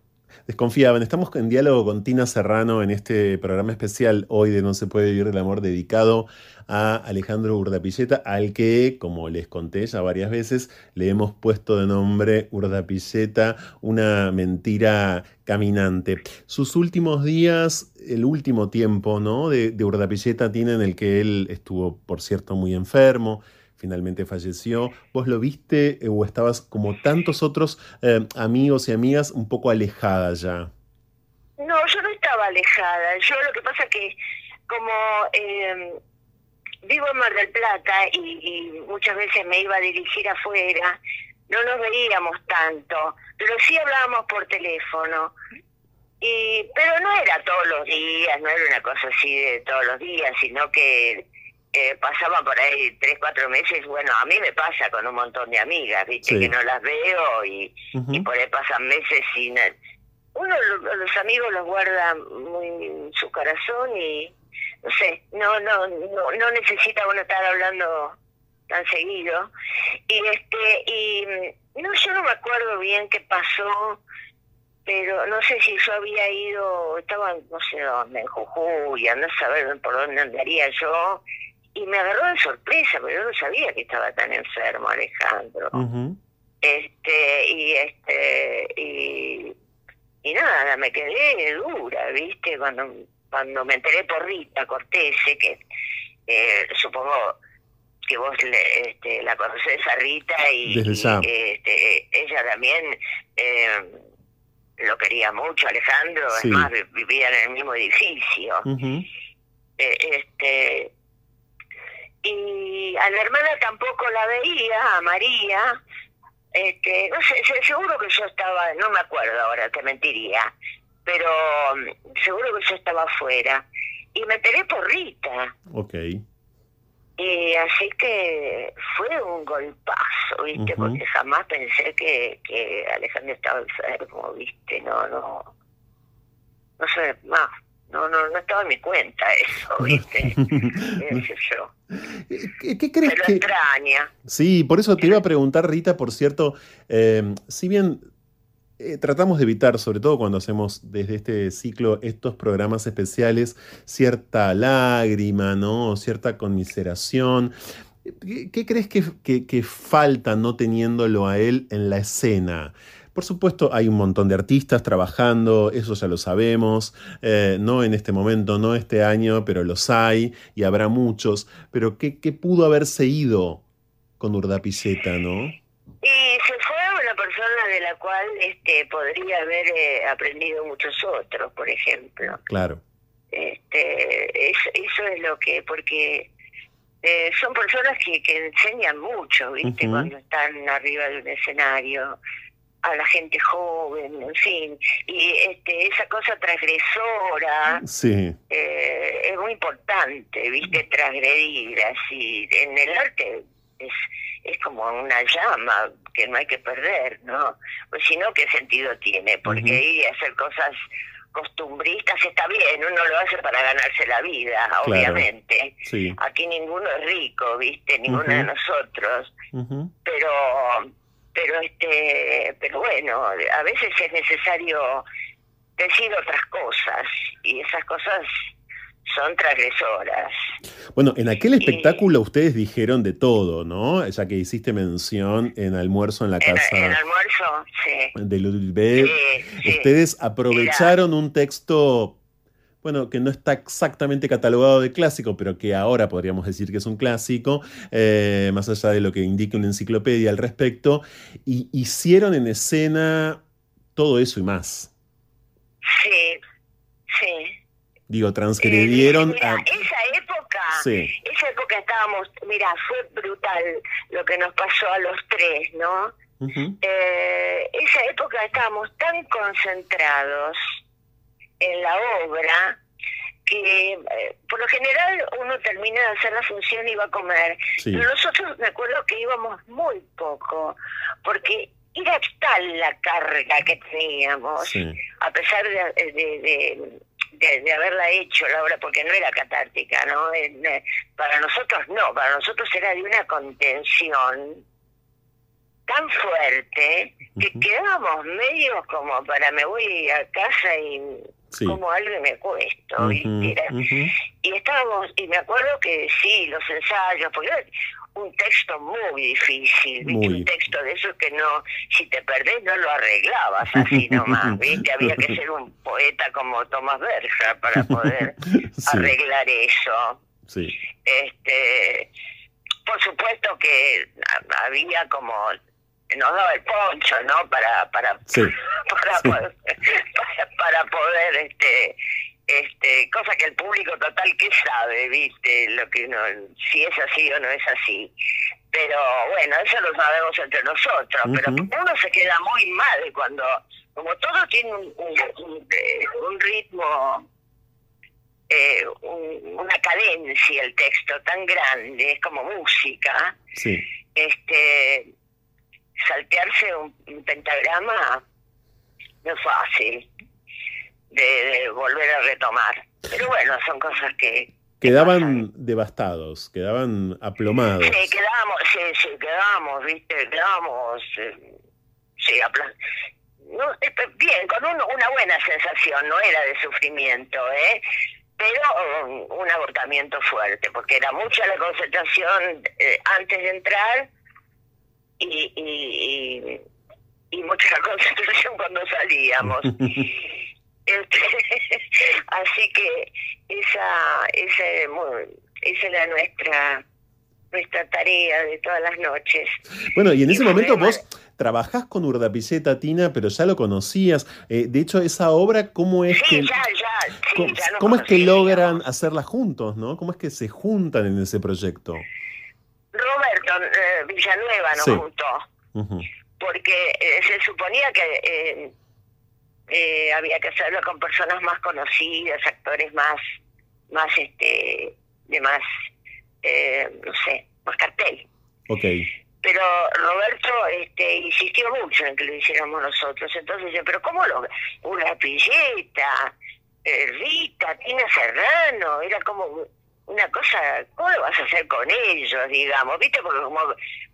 Desconfiaban. Estamos en diálogo con Tina Serrano en este programa especial hoy de No se puede vivir del amor dedicado a Alejandro Urdapilleta, al que, como les conté ya varias veces, le hemos puesto de nombre Urdapilleta, una mentira caminante. Sus últimos días, el último tiempo ¿no? de, de Urdapilleta tiene en el que él estuvo, por cierto, muy enfermo, finalmente falleció. ¿Vos lo viste eh, o estabas como tantos otros eh, amigos y amigas un poco alejada ya? No, yo no estaba alejada. Yo lo que pasa que como eh, vivo en Mar del Plata y, y muchas veces me iba a dirigir afuera, no nos veíamos tanto, pero sí hablábamos por teléfono. Y, pero no era todos los días, no era una cosa así de todos los días, sino que eh, pasaban por ahí tres, cuatro meses. Bueno, a mí me pasa con un montón de amigas, viste, Sí. que no las veo y, y por ahí pasan meses sin... Uno lo- los amigos los guarda muy en su corazón y sé, no no no, no necesita uno estar hablando tan seguido. Y este y mm, no yo no me acuerdo bien qué pasó, pero no sé si yo había ido, estaba no sé dónde, en Jujuy, a saber por dónde andaría yo. Y me agarró de sorpresa, pero yo no sabía que estaba tan enfermo Alejandro este y este y, y nada me quedé dura viste cuando cuando me enteré por Rita Cortese que eh, supongo que vos le- este, la conocés a Rita y, este, ella también eh, lo quería mucho Alejandro Sí. es más vi- vivían en el mismo edificio. Eh, este y a la hermana tampoco la veía a María este no sé se- seguro que yo estaba no me acuerdo ahora te mentiría pero mm, seguro que yo estaba afuera. Y me enteré por Rita. Ok. y así que fue un golpazo viste porque jamás pensé que, que Alejandro estaba enfermo viste no no. No sé más no no no estaba en mi cuenta eso viste qué yo ¿Qué, qué crees se lo que...? extraña. Sí, por eso te iba a preguntar, Rita, por cierto, eh, si bien eh, tratamos de evitar, sobre todo cuando hacemos desde este ciclo estos programas especiales, cierta lágrima, ¿no? Cierta conmiseración. ¿Qué, qué crees que, que- que falta no teniéndolo a él en la escena? Por supuesto, hay un montón de artistas trabajando, eso ya lo sabemos, eh, no en este momento, no este año, pero los hay y habrá muchos. Pero ¿qué, qué pudo haberse ido con Urdapilleta, no? y se fue una persona de la cual este podría haber eh, aprendido muchos otros por ejemplo. Claro. este es- eso es lo que porque eh, son personas que, que enseñan mucho viste cuando están arriba de un escenario a la gente joven en fin. Y este esa cosa transgresora Sí, eh, es muy importante, viste, transgredir así. En el arte es, es como una llama que no hay que perder, ¿no? Pues si no, ¿qué sentido tiene? Porque Ujú. ir a hacer cosas costumbristas está bien, uno lo hace para ganarse la vida, obviamente. Aquí ninguno es rico, ¿viste? Ninguno de nosotros. Pero pero este pero bueno, a veces es necesario decir otras cosas y esas cosas son transgresoras. Bueno, en aquel espectáculo ustedes dijeron de todo, ¿no? Ya que hiciste mención en almuerzo en la casa. En, almuerzo, sí. De Ludwig. Ustedes aprovecharon un texto, bueno, que no está exactamente catalogado de clásico, pero que ahora podríamos decir que es un clásico, eh, más allá de lo que indica una enciclopedia al respecto, y hicieron en escena todo eso y más. Sí, sí. Digo, transgredieron eh, a... Esa época, esa época estábamos, mira, fue brutal lo que nos pasó a los tres, ¿no? eh, esa época estábamos tan concentrados en la obra que eh, por lo general uno termina de hacer la función y va a comer. Pero nosotros me acuerdo que íbamos muy poco, porque era tal la carga que teníamos, a pesar de, de, haberla hecho la obra, porque no era catártica, ¿no? Eh, para nosotros no, para nosotros era de una contención tan fuerte que quedábamos medio como para me voy a casa y como algo me cuesto, y estábamos, y me acuerdo que sí, los ensayos, porque un texto muy difícil, un texto de esos que no, si te perdés no lo arreglabas así nomás, ¿viste? Había que ser un poeta como Tomás Berger para poder arreglar eso. Sí. Este, por supuesto que había como nos daba el poncho, ¿no? Para para para, Poder, para, poder este este cosa que el público total que sabe viste lo que uno si es así o no es así. Pero bueno eso lo sabemos entre nosotros pero uno se queda muy mal cuando como todo tiene un, un, eh, ritmo eh, una cadencia el texto tan grande es como música sí. este saltearse un pentagrama no es fácil de, volver a retomar. Pero bueno, son cosas que... Quedaban devastados, quedaban aplomados. Sí, quedábamos, sí, sí, quedábamos, viste, quedábamos, eh, sí, no, eh, bien, con una buena sensación, no era de sufrimiento, ¿eh? pero um, un abortamiento fuerte, porque era mucha la concentración eh, antes de entrar y, y, y, mucha la concentración cuando salíamos. Este, así que esa, esa, esa era nuestra nuestra tarea de todas las noches. Bueno, y en ese momento vos trabajás con Urdapilleta, Tina, pero ya lo conocías. Eh, de hecho, esa obra, ¿cómo es que... Ya, ya, ¿Cómo, es que logran hacerla juntos, no? ¿Cómo es que se juntan en ese proyecto? Roberto eh, Villanueva nos juntó, porque eh, se suponía que eh, había que hacerlo con personas más conocidas, actores más, más este, de más, eh, no sé, más cartel. Okay. Pero Roberto este, insistió mucho en que lo hiciéramos nosotros. Entonces, pero ¿cómo lo? Una pilleta, eh, Rita, Tina Serrano, era como una cosa, ¿cómo lo vas a hacer con ellos, digamos? ¿Viste? Porque como,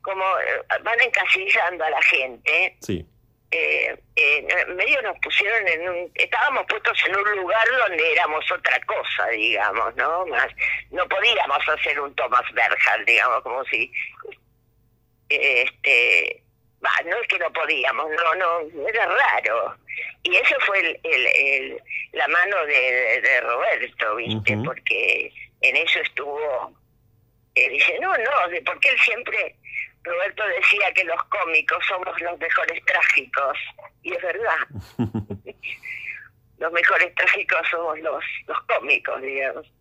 como van encasillando a la gente. Sí eh, eh, medio nos pusieron en un, estábamos puestos en un lugar donde éramos otra cosa, digamos, ¿no? Más, no podíamos hacer un Thomas Berger, digamos, como si, este, no es que no podíamos, no, no, era raro. Y eso fue el, el, la mano de, de, Roberto, ¿viste? Porque en eso estuvo, eh, dice, no, no, porque él siempre Roberto decía que los cómicos somos los mejores trágicos, y es verdad. los mejores trágicos somos los, los cómicos, digamos.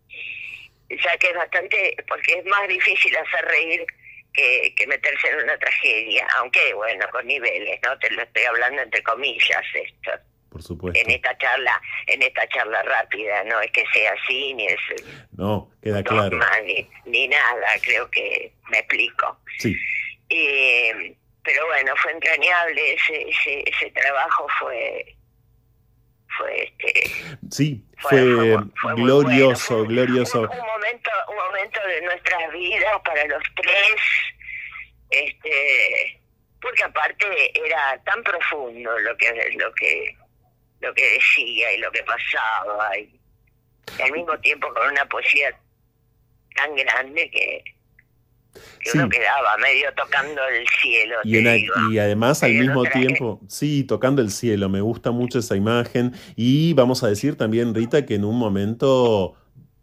Ya que es bastante, porque es más difícil hacer reír que, que meterse en una tragedia, aunque bueno, con niveles, ¿no? Te lo estoy hablando entre comillas esto. Por supuesto. En esta charla, en esta charla rápida, no es que sea así, ni es no, queda claro. Ni, ni nada, creo que me explico. Sí. Eh, pero bueno, fue entrañable, ese, ese, ese trabajo fue, fue este, Sí, fue, glorioso, glorioso. Un, momento, un momento de nuestras vidas para los tres, este, porque aparte era tan profundo lo que lo que lo que decía y lo que pasaba y al mismo tiempo con una poesía tan grande que, uno quedaba medio tocando el cielo. Y, además al mismo tiempo, sí, tocando el cielo, me gusta mucho esa imagen. Y vamos a decir también, Rita, que en un momento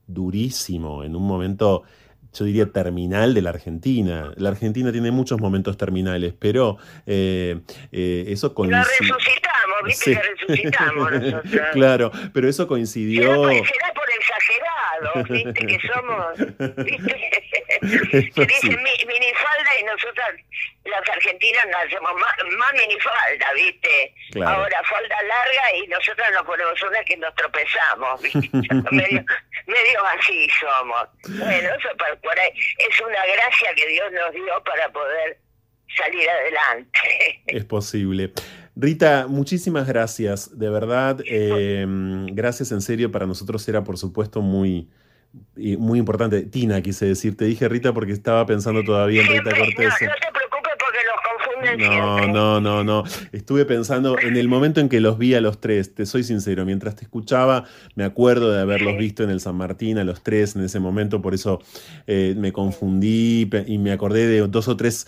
durísimo, en un momento yo diría, terminal de la Argentina. La Argentina tiene muchos momentos terminales, pero eh, eh, eso coincidió. La resucitamos, ¿viste? La resucitamos nosotros. claro, pero eso coincidió. Será por, exagerado, ¿viste? Que somos, ¿viste? Se dice minifalda y nosotros, las argentinas, nos hacemos más, más minifalda, ¿viste? Ahora falda larga y nosotros nos ponemos una que nos tropezamos, ¿viste? medio, medio así somos. Bueno, eso para es una gracia que Dios nos dio para poder salir adelante. Es posible. Rita, muchísimas gracias, de verdad, em, gracias en serio, para nosotros era por supuesto muy, muy importante. Tina, quise decir, te dije Rita porque estaba pensando todavía en Rita Cortés. No, no, no, no. Estuve pensando en el momento en que los vi a los tres, te soy sincero, mientras te escuchaba, me acuerdo de haberlos visto en el San Martín a los tres en ese momento, por eso eh, me confundí y me acordé de dos o tres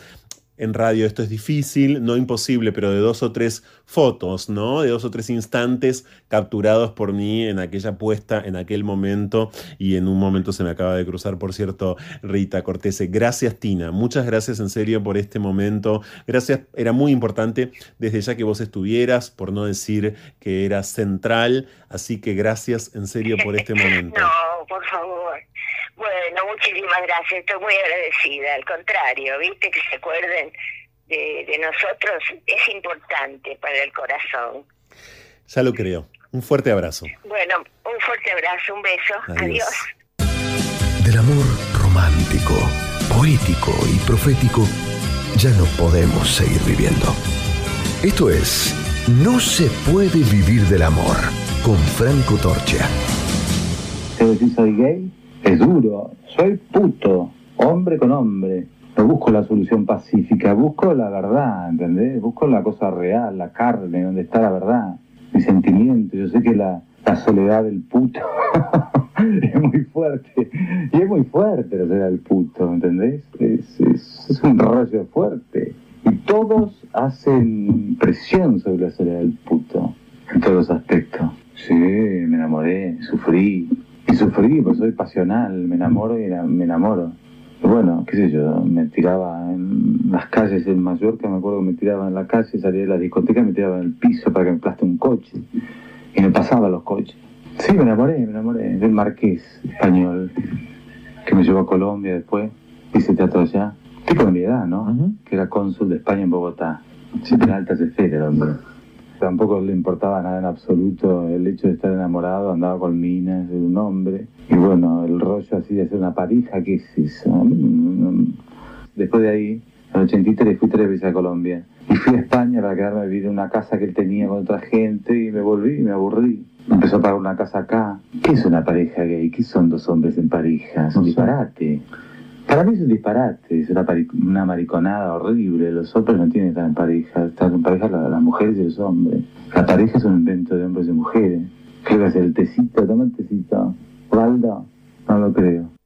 en radio esto es difícil, no imposible, pero de dos o tres fotos, ¿no? De dos o tres instantes capturados por mí en aquella puesta, en aquel momento, y en un momento se me acaba de cruzar, por cierto, Rita Cortese. Gracias, Tina. Muchas gracias en serio por este momento. Gracias, era muy importante desde ya que vos estuvieras, por no decir que era central, así que gracias en serio por este momento. No, por favor. Bueno, muchísimas gracias, estoy muy agradecida, al contrario, viste que se acuerden de, nosotros, es importante para el corazón. Ya lo creo. Un fuerte abrazo. Bueno, un fuerte abrazo, un beso. Adiós. Del amor romántico, poético y profético, ya no podemos seguir viviendo. Esto es No se puede vivir del amor con Franco Torcha. ¿Te soy gay? Es duro. Soy puto, hombre con hombre. No busco la solución pacífica, busco la verdad, ¿entendés? Busco la cosa real, la carne, donde está la verdad, mi sentimiento. Yo sé que la, soledad del puto es muy fuerte. Y es muy fuerte la soledad del puto, ¿entendés? Es, es, un rollo fuerte. Y todos hacen presión sobre la soledad del puto, en todos los aspectos. Sí, me enamoré, sufrí, y sufrí, pues soy pasional, me enamoro y me enamoro. bueno, qué sé yo, me tiraba en las calles en Mallorca, me acuerdo que me tiraba en la calle, salía de la discoteca y me tiraba en el piso para que me aplaste un coche. Y me pasaba los coches. Sí, me enamoré, me enamoré del marqués español, que me llevó a Colombia después, hice teatro allá. Tipo de mi edad, ¿no? Que era cónsul de España en Bogotá. Siempre en altas esferas, hombre tampoco le importaba nada en absoluto el hecho de estar enamorado, andaba con minas de un hombre. Y bueno, el rollo así de hacer una pareja, ¿qué es eso? Después de ahí, en el 83 fui tres veces a Colombia. Y fui a España para quedarme a vivir en una casa que él tenía con otra gente y me volví y me aburrí. Empezó a pagar una casa acá. ¿Qué es una pareja gay? ¿Qué son dos hombres en pareja? Es un disparate. Para mí es un disparate, es una, mariconada horrible. Los hombres no tienen en pareja, están en pareja las, mujeres y los hombres. La pareja es un invento de hombres y mujeres. ¿Qué va a el tecito? Toma el tecito. No lo creo.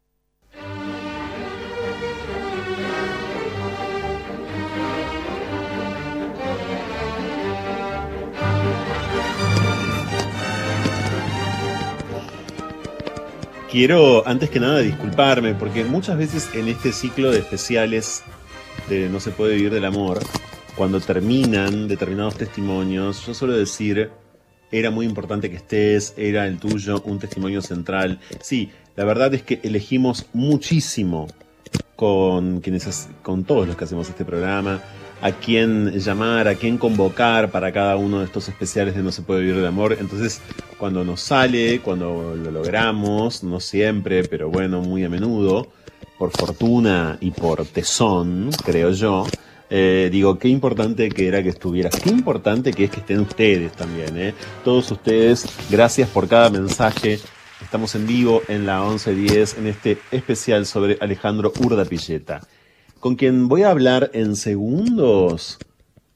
Quiero antes que nada disculparme, porque muchas veces en este ciclo de especiales de No se puede vivir del amor, cuando terminan determinados testimonios, yo suelo decir, era muy importante que estés, era el tuyo un testimonio central. Sí, la verdad es que elegimos muchísimo con, quienes, con todos los que hacemos este programa, a quién llamar, a quién convocar para cada uno de estos especiales de No se puede vivir de amor. Entonces, cuando nos sale, cuando lo logramos, no siempre, pero bueno, muy a menudo, por fortuna y por tesón, creo yo, eh, digo, qué importante que era que estuvieras, qué importante que es que estén ustedes también, ¿eh? Todos ustedes, gracias por cada mensaje. Estamos en vivo en la 1110 en este especial sobre Alejandro Urdapilleta. Con quien voy a hablar en segundos,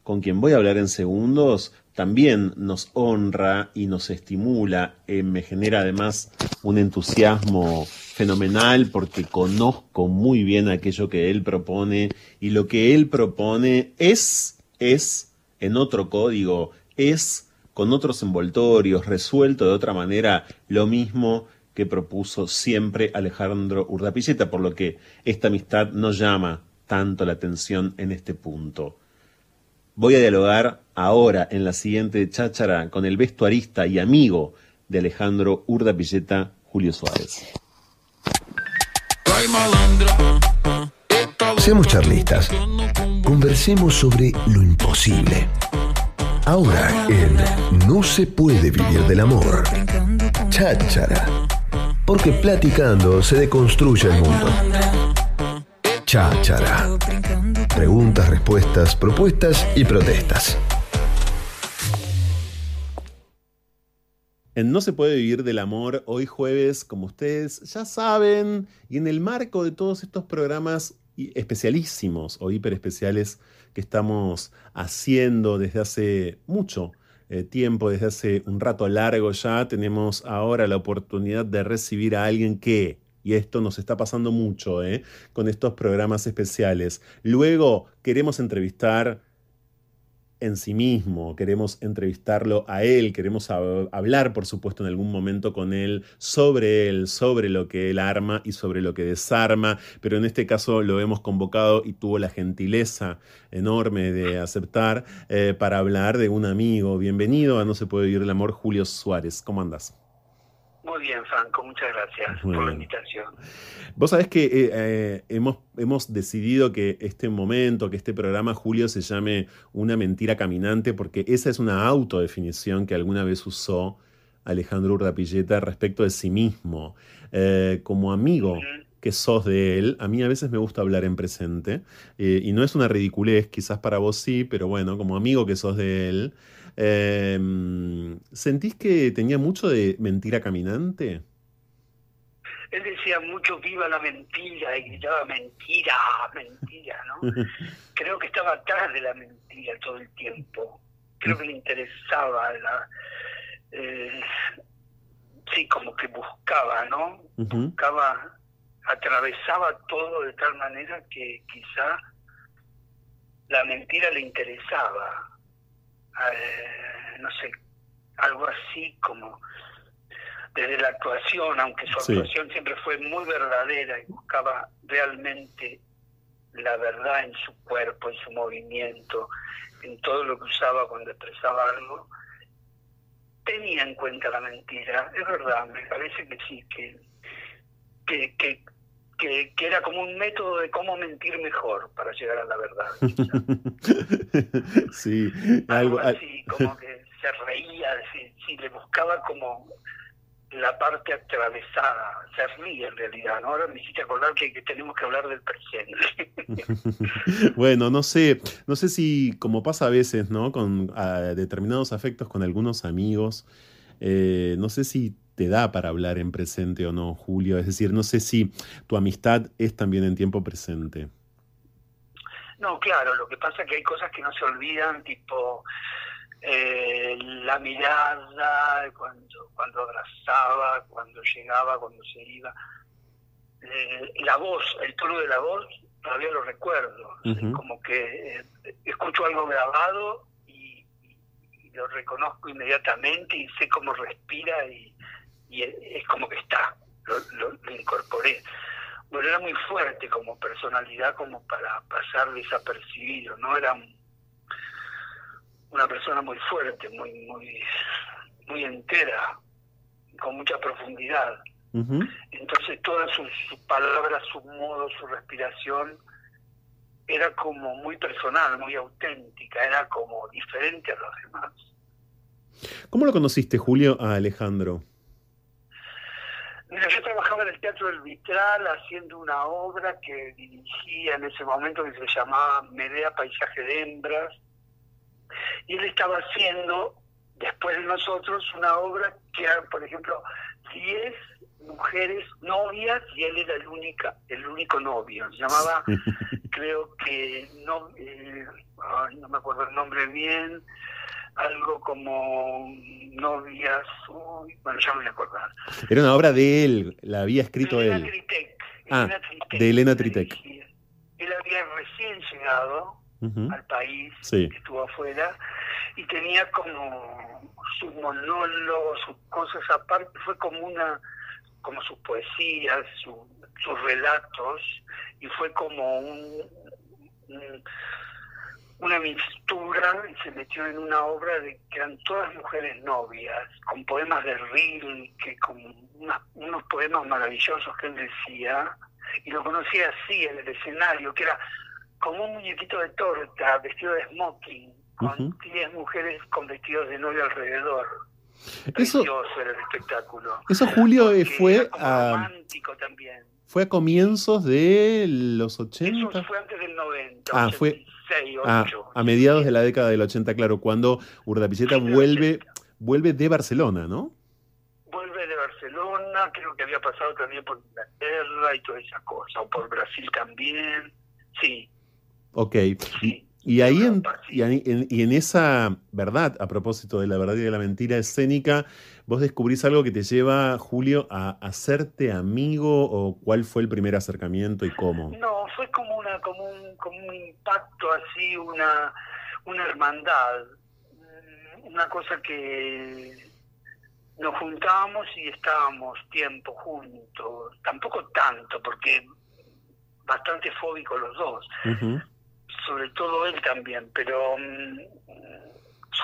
con quien voy a hablar en segundos, también nos honra y nos estimula, eh, me genera además un entusiasmo fenomenal porque conozco muy bien aquello que él propone y lo que él propone es, es, en otro código, es con otros envoltorios, resuelto de otra manera, lo mismo que propuso siempre Alejandro Urdapilleta, por lo que esta amistad no llama tanto la atención en este punto. Voy a dialogar ahora en la siguiente cháchara con el vestuarista y amigo de Alejandro Urdapilleta, Julio Suárez. Seamos charlistas. Conversemos sobre lo imposible. Ahora en No se puede vivir del amor. Cháchara. Porque platicando se deconstruye el mundo. Cháchara. Preguntas, respuestas, propuestas y protestas. En No se puede vivir del amor, hoy jueves, como ustedes ya saben, y en el marco de todos estos programas especialísimos o hiper especiales que estamos haciendo desde hace mucho eh, tiempo, desde hace un rato largo ya, tenemos ahora la oportunidad de recibir a alguien que, y esto nos está pasando mucho eh, con estos programas especiales, luego queremos entrevistar en sí mismo, queremos entrevistarlo a él, queremos hablar, por supuesto, en algún momento con él sobre él, sobre lo que él arma y sobre lo que desarma, pero en este caso lo hemos convocado y tuvo la gentileza enorme de aceptar eh, para hablar de un amigo. Bienvenido a No se puede vivir el amor, Julio Suárez. ¿Cómo andas? Muy bien, Franco, muchas gracias por la invitación. Vos sabés que eh, eh, hemos, hemos decidido que este momento, que este programa, Julio, se llame Una mentira caminante, porque esa es una autodefinición que alguna vez usó Alejandro Urdapilleta respecto de sí mismo. Eh, como amigo que sos de él, a mí a veces me gusta hablar en presente, y no es una ridiculez, quizás para vos sí, pero bueno, como amigo que sos de él, Em, ¿Sentís que tenía mucho de mentira caminante? Él decía mucho viva la mentira y gritaba mentira, mentira, ¿no? Creo que estaba atrás de la mentira todo el tiempo. Creo que le interesaba la... Eh, sí, como que buscaba, ¿no? Buscaba, atravesaba todo de tal manera que quizá la mentira le interesaba eh, no sé, algo así como desde la actuación, aunque su actuación siempre fue muy verdadera y buscaba realmente la verdad en su cuerpo, en su movimiento, en todo lo que usaba cuando expresaba algo, tenía en cuenta la mentira. Es verdad, me parece que sí, que, que, que que, era como un método de cómo mentir mejor para llegar a la verdad. sí, algo, así, como que se reía, si, le buscaba como la parte atravesada, se ría en realidad, ¿no? Ahora me hiciste acordar que, tenemos que hablar del presente. bueno, no sé, no sé si, como pasa a veces, ¿no? Con determinados afectos con algunos amigos, eh, no sé si te da para hablar en presente o no, Julio. Es decir, no sé si tu amistad es también en tiempo presente. No, claro, lo que pasa es que hay cosas que no se olvidan, tipo eh, la mirada, cuando, cuando abrazaba, cuando llegaba, cuando se iba. Eh, la voz, el tono de la voz, todavía lo recuerdo. Como que eh, escucho algo grabado y, lo reconozco inmediatamente y sé cómo respira y, y es como que está, lo, incorporé. Bueno, era muy fuerte como personalidad como para pasar desapercibido, ¿no? Era una persona muy fuerte, muy, muy, muy entera, con mucha profundidad. Entonces todas sus, palabras, su modo, su respiración era como muy personal, muy auténtica, era como diferente a los demás. ¿Cómo lo conociste, Julio, a Alejandro? Mira, yo trabajaba en el Teatro del Vitral haciendo una obra que dirigía en ese momento que se llamaba Medea Paisaje de Hembras. Y él estaba haciendo, después de nosotros, una obra que era, por ejemplo, 10 mujeres novias y él era el única el único novio se llamaba creo que no eh, no me acuerdo el nombre bien algo como novias bueno ya me voy a acordar. Era una obra de él la había escrito Elena él. Tritec, ah Elena Tritec, de Elena Tritec él había recién llegado al país Sí. que estuvo afuera y tenía como sus monólogos sus cosas aparte fue como una como sus poesías su- sus relatos y fue como un, un- una mistura y se metió en una obra de que eran todas mujeres novias con poemas de Rilke con unas- unos poemas maravillosos que él decía y lo conocía así en el escenario que era como un muñequito de torta vestido de smoking con Ujú. 10 mujeres con vestidos de novio alrededor Eso, precioso era el espectáculo eso Julio eh, Porque fue a, romántico también fue a comienzos de los eso 80. fue antes del 90 Ah, fue- 86, Ah, 8. a mediados de la década del 80, claro, cuando Urdapilleta vuelve, 80. vuelve de Barcelona, ¿no? vuelve de Barcelona, creo que había pasado también por Inglaterra y toda esa cosa, o por Brasil también. Sí, Ok. Y, sí. y ahí en, y en- y en esa verdad, a propósito de la verdad y de la mentira escénica, vos descubrís algo que te lleva, Julio, a hacerte amigo o cuál fue el primer acercamiento y cómo. No, fue como una como un, como un así, una, una hermandad, Mm, una cosa que nos juntábamos y estábamos tiempo juntos, tampoco tanto, porque bastante fóbicos los dos. Sobre todo él también, pero mm,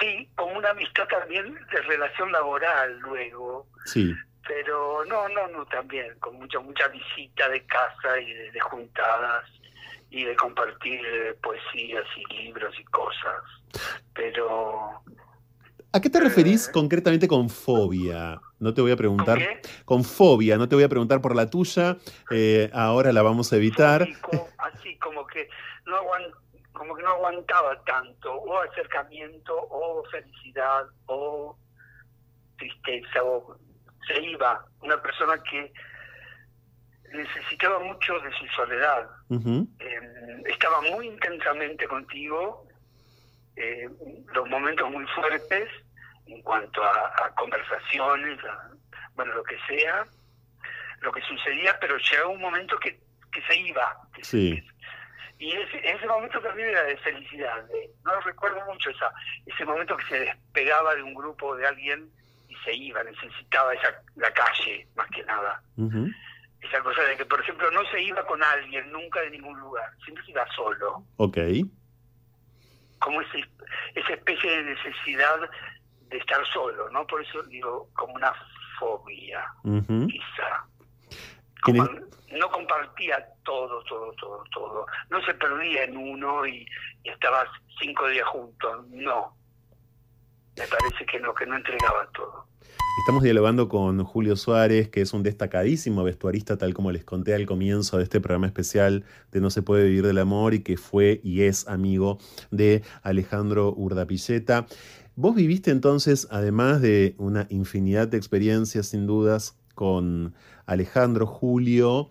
sí, como una amistad también de relación laboral luego, Sí. pero no, no, no, también, con mucha, mucha visita de casa y de, de juntadas y de compartir eh, poesías y libros y cosas, pero... ¿A qué te referís Eh. concretamente con fobia? No te voy a ¿Con preguntar. qué? Con fobia, no te voy a preguntar por la tuya, eh, ahora la vamos a evitar. Fóbico, así como que no aguan- como que no aguantaba tanto o acercamiento o felicidad o tristeza o se iba una persona que necesitaba mucho de su soledad. Eh, estaba muy intensamente contigo eh, los momentos muy fuertes en cuanto a, a conversaciones a- bueno lo que sea lo que sucedía pero llegaba un momento que, que se iba que Sí. Y ese, ese momento también era de felicidad. de- no recuerdo mucho esa, ese momento que se despegaba de un grupo de alguien y se iba, necesitaba esa, la calle más que nada. Esa cosa de que, por ejemplo, no se iba con alguien nunca de ningún lugar, siempre se iba solo. Ok. Como ese, esa especie de necesidad de estar solo, ¿no? Por eso digo, como una fobia, quizá. ¿Quién Como no compartía todo, todo, todo, todo. No se perdía en uno y, y estabas cinco días juntos. No. Me parece que no, que no entregaba todo. Estamos dialogando con Julio Suárez, que es un destacadísimo vestuarista, tal como les conté al comienzo de este programa especial de No se puede vivir del amor y que fue y es amigo de Alejandro Urdapilleta. Vos viviste entonces, además de una infinidad de experiencias sin dudas con Alejandro Julio,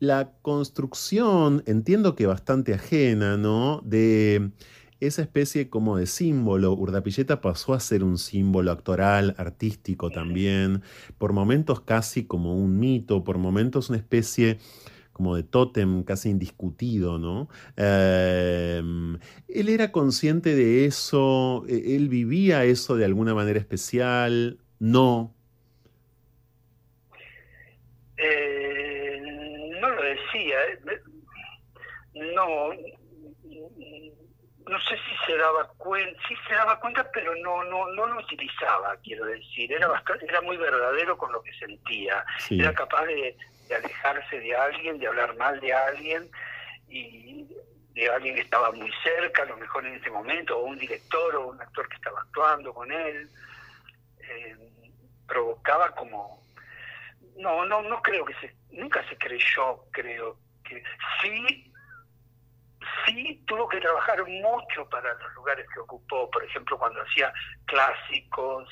la construcción, entiendo que bastante ajena, ¿no? De esa especie como de símbolo. Urdapilleta pasó a ser un símbolo actoral, artístico también, por momentos casi como un mito, por momentos una especie como de tótem casi indiscutido, ¿no? Eh, él era consciente de eso, eh, él vivía eso de alguna manera especial, no. Eh, no lo decía. eh. No. No sé si se daba cuenta, sí se daba cuenta, pero no, no, no lo utilizaba, quiero decir. Era bastante, era muy verdadero con lo que sentía. Sí. Era capaz de, de alejarse de alguien, de hablar mal de alguien y de alguien que estaba muy cerca, a lo mejor en ese momento, o un director o un actor que estaba actuando con él. Eh, provocaba como no, no, no creo que se, nunca se creyó, creo que sí, sí tuvo que trabajar mucho para los lugares que ocupó, por ejemplo cuando hacía clásicos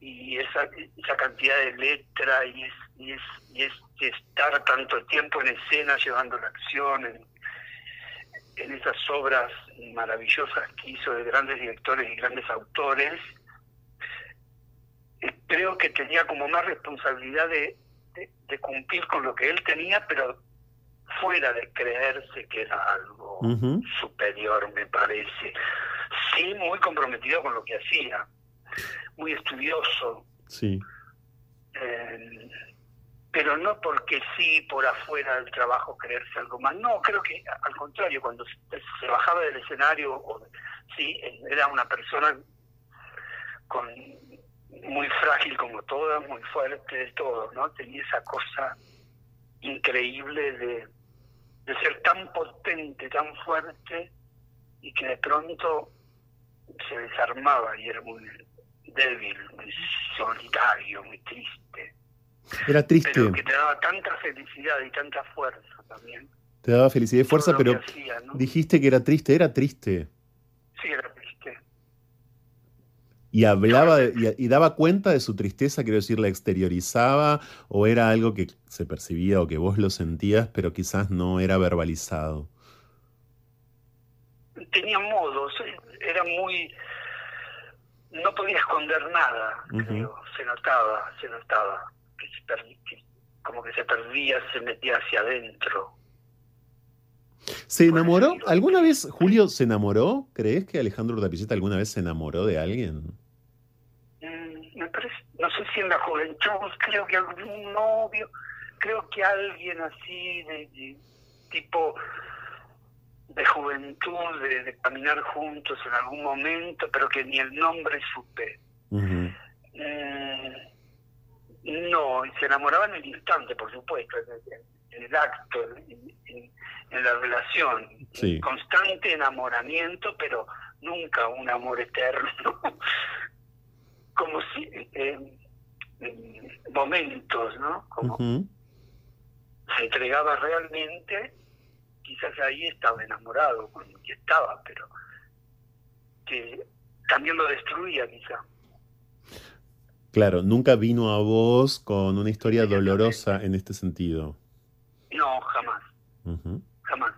y esa, esa cantidad de letra y es, y es, y es estar tanto tiempo en escena llevando la acción en, en esas obras maravillosas que hizo de grandes directores y grandes autores, creo que tenía como más responsabilidad de, de, cumplir con lo que él tenía, pero fuera de creerse que era algo superior, me parece. Sí, muy comprometido con lo que hacía, muy estudioso. Sí. Eh, pero no porque sí por afuera del trabajo creerse algo más. No, creo que al contrario, cuando se, bajaba del escenario, o, sí, era una persona con muy frágil como todas, muy fuerte de todo, ¿no? Tenía esa cosa increíble de, de ser tan potente, tan fuerte, y que de pronto se desarmaba y era muy débil, muy solitario, muy triste. Era triste. Pero que te daba tanta felicidad y tanta fuerza también. Te daba felicidad y fuerza, pero dijiste que era triste, era triste. Sí, era triste. Y hablaba y, daba cuenta de su tristeza, quiero decir, la exteriorizaba o era algo que se percibía o que vos lo sentías, pero quizás no era verbalizado. Tenía modos, era muy no podía esconder nada, creo, se notaba, se notaba como que se perdía, se metía hacia adentro. ¿Se enamoró? ¿Alguna vez Julio se enamoró? ¿Crees que Alejandro Tapiceta alguna vez se enamoró de alguien? Mm, me parece, no sé si en la juventud, creo que algún novio, creo que alguien así de, tipo de juventud, de, caminar juntos en algún momento, pero que ni el nombre supe. No, se enamoraban en el instante, por supuesto, en, el acto, en, la relación. Constante enamoramiento, pero nunca un amor eterno. Como si. en momentos, ¿no? Como se entregaba realmente, quizás ahí estaba enamorado, cuando estaba, pero que también lo destruía, quizá. Claro, nunca vino a vos con una historia dolorosa en este sentido. No, jamás. Jamás.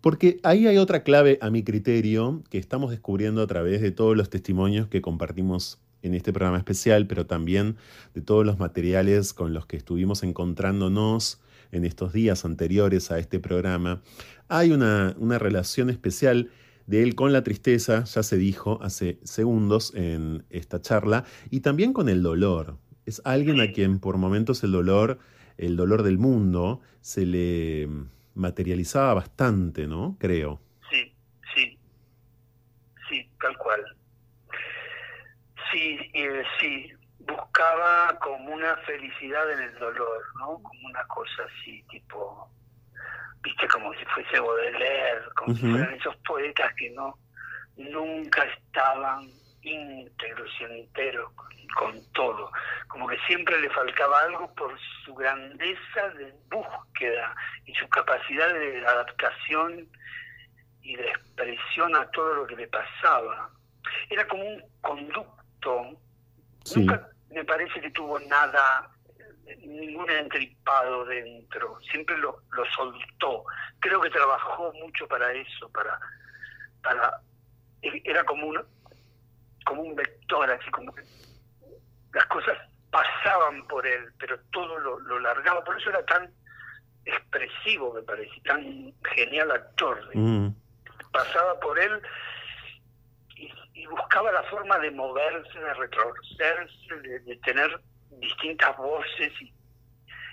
Porque ahí hay otra clave a mi criterio que estamos descubriendo a través de todos los testimonios que compartimos en este programa especial, pero también de todos los materiales con los que estuvimos encontrándonos en estos días anteriores a este programa. Hay una, una relación especial de él con la tristeza, ya se dijo hace segundos en esta charla, y también con el dolor. Es alguien a quien por momentos el dolor, el dolor del mundo, se le materializaba bastante, ¿no? Creo. Sí, sí, sí, tal cual. Sí, eh, sí, buscaba como una felicidad en el dolor, ¿no? Como una cosa así, tipo viste como si fuese Baudelaire, como si fueran esos poetas que no nunca estaban íntegros y enteros con, todo, como que siempre le faltaba algo por su grandeza de búsqueda y su capacidad de adaptación y de expresión a todo lo que le pasaba. Era como un conducto, nunca me parece que tuvo nada ningún entripado dentro, siempre lo, lo soltó. Creo que trabajó mucho para eso, para, para era como un, como un vector, así como que las cosas pasaban por él, pero todo lo, lo largaba, por eso era tan expresivo, me parece, tan genial actor. Mm. Pasaba por él y, buscaba la forma de moverse, de retrocederse, de tener distintas voces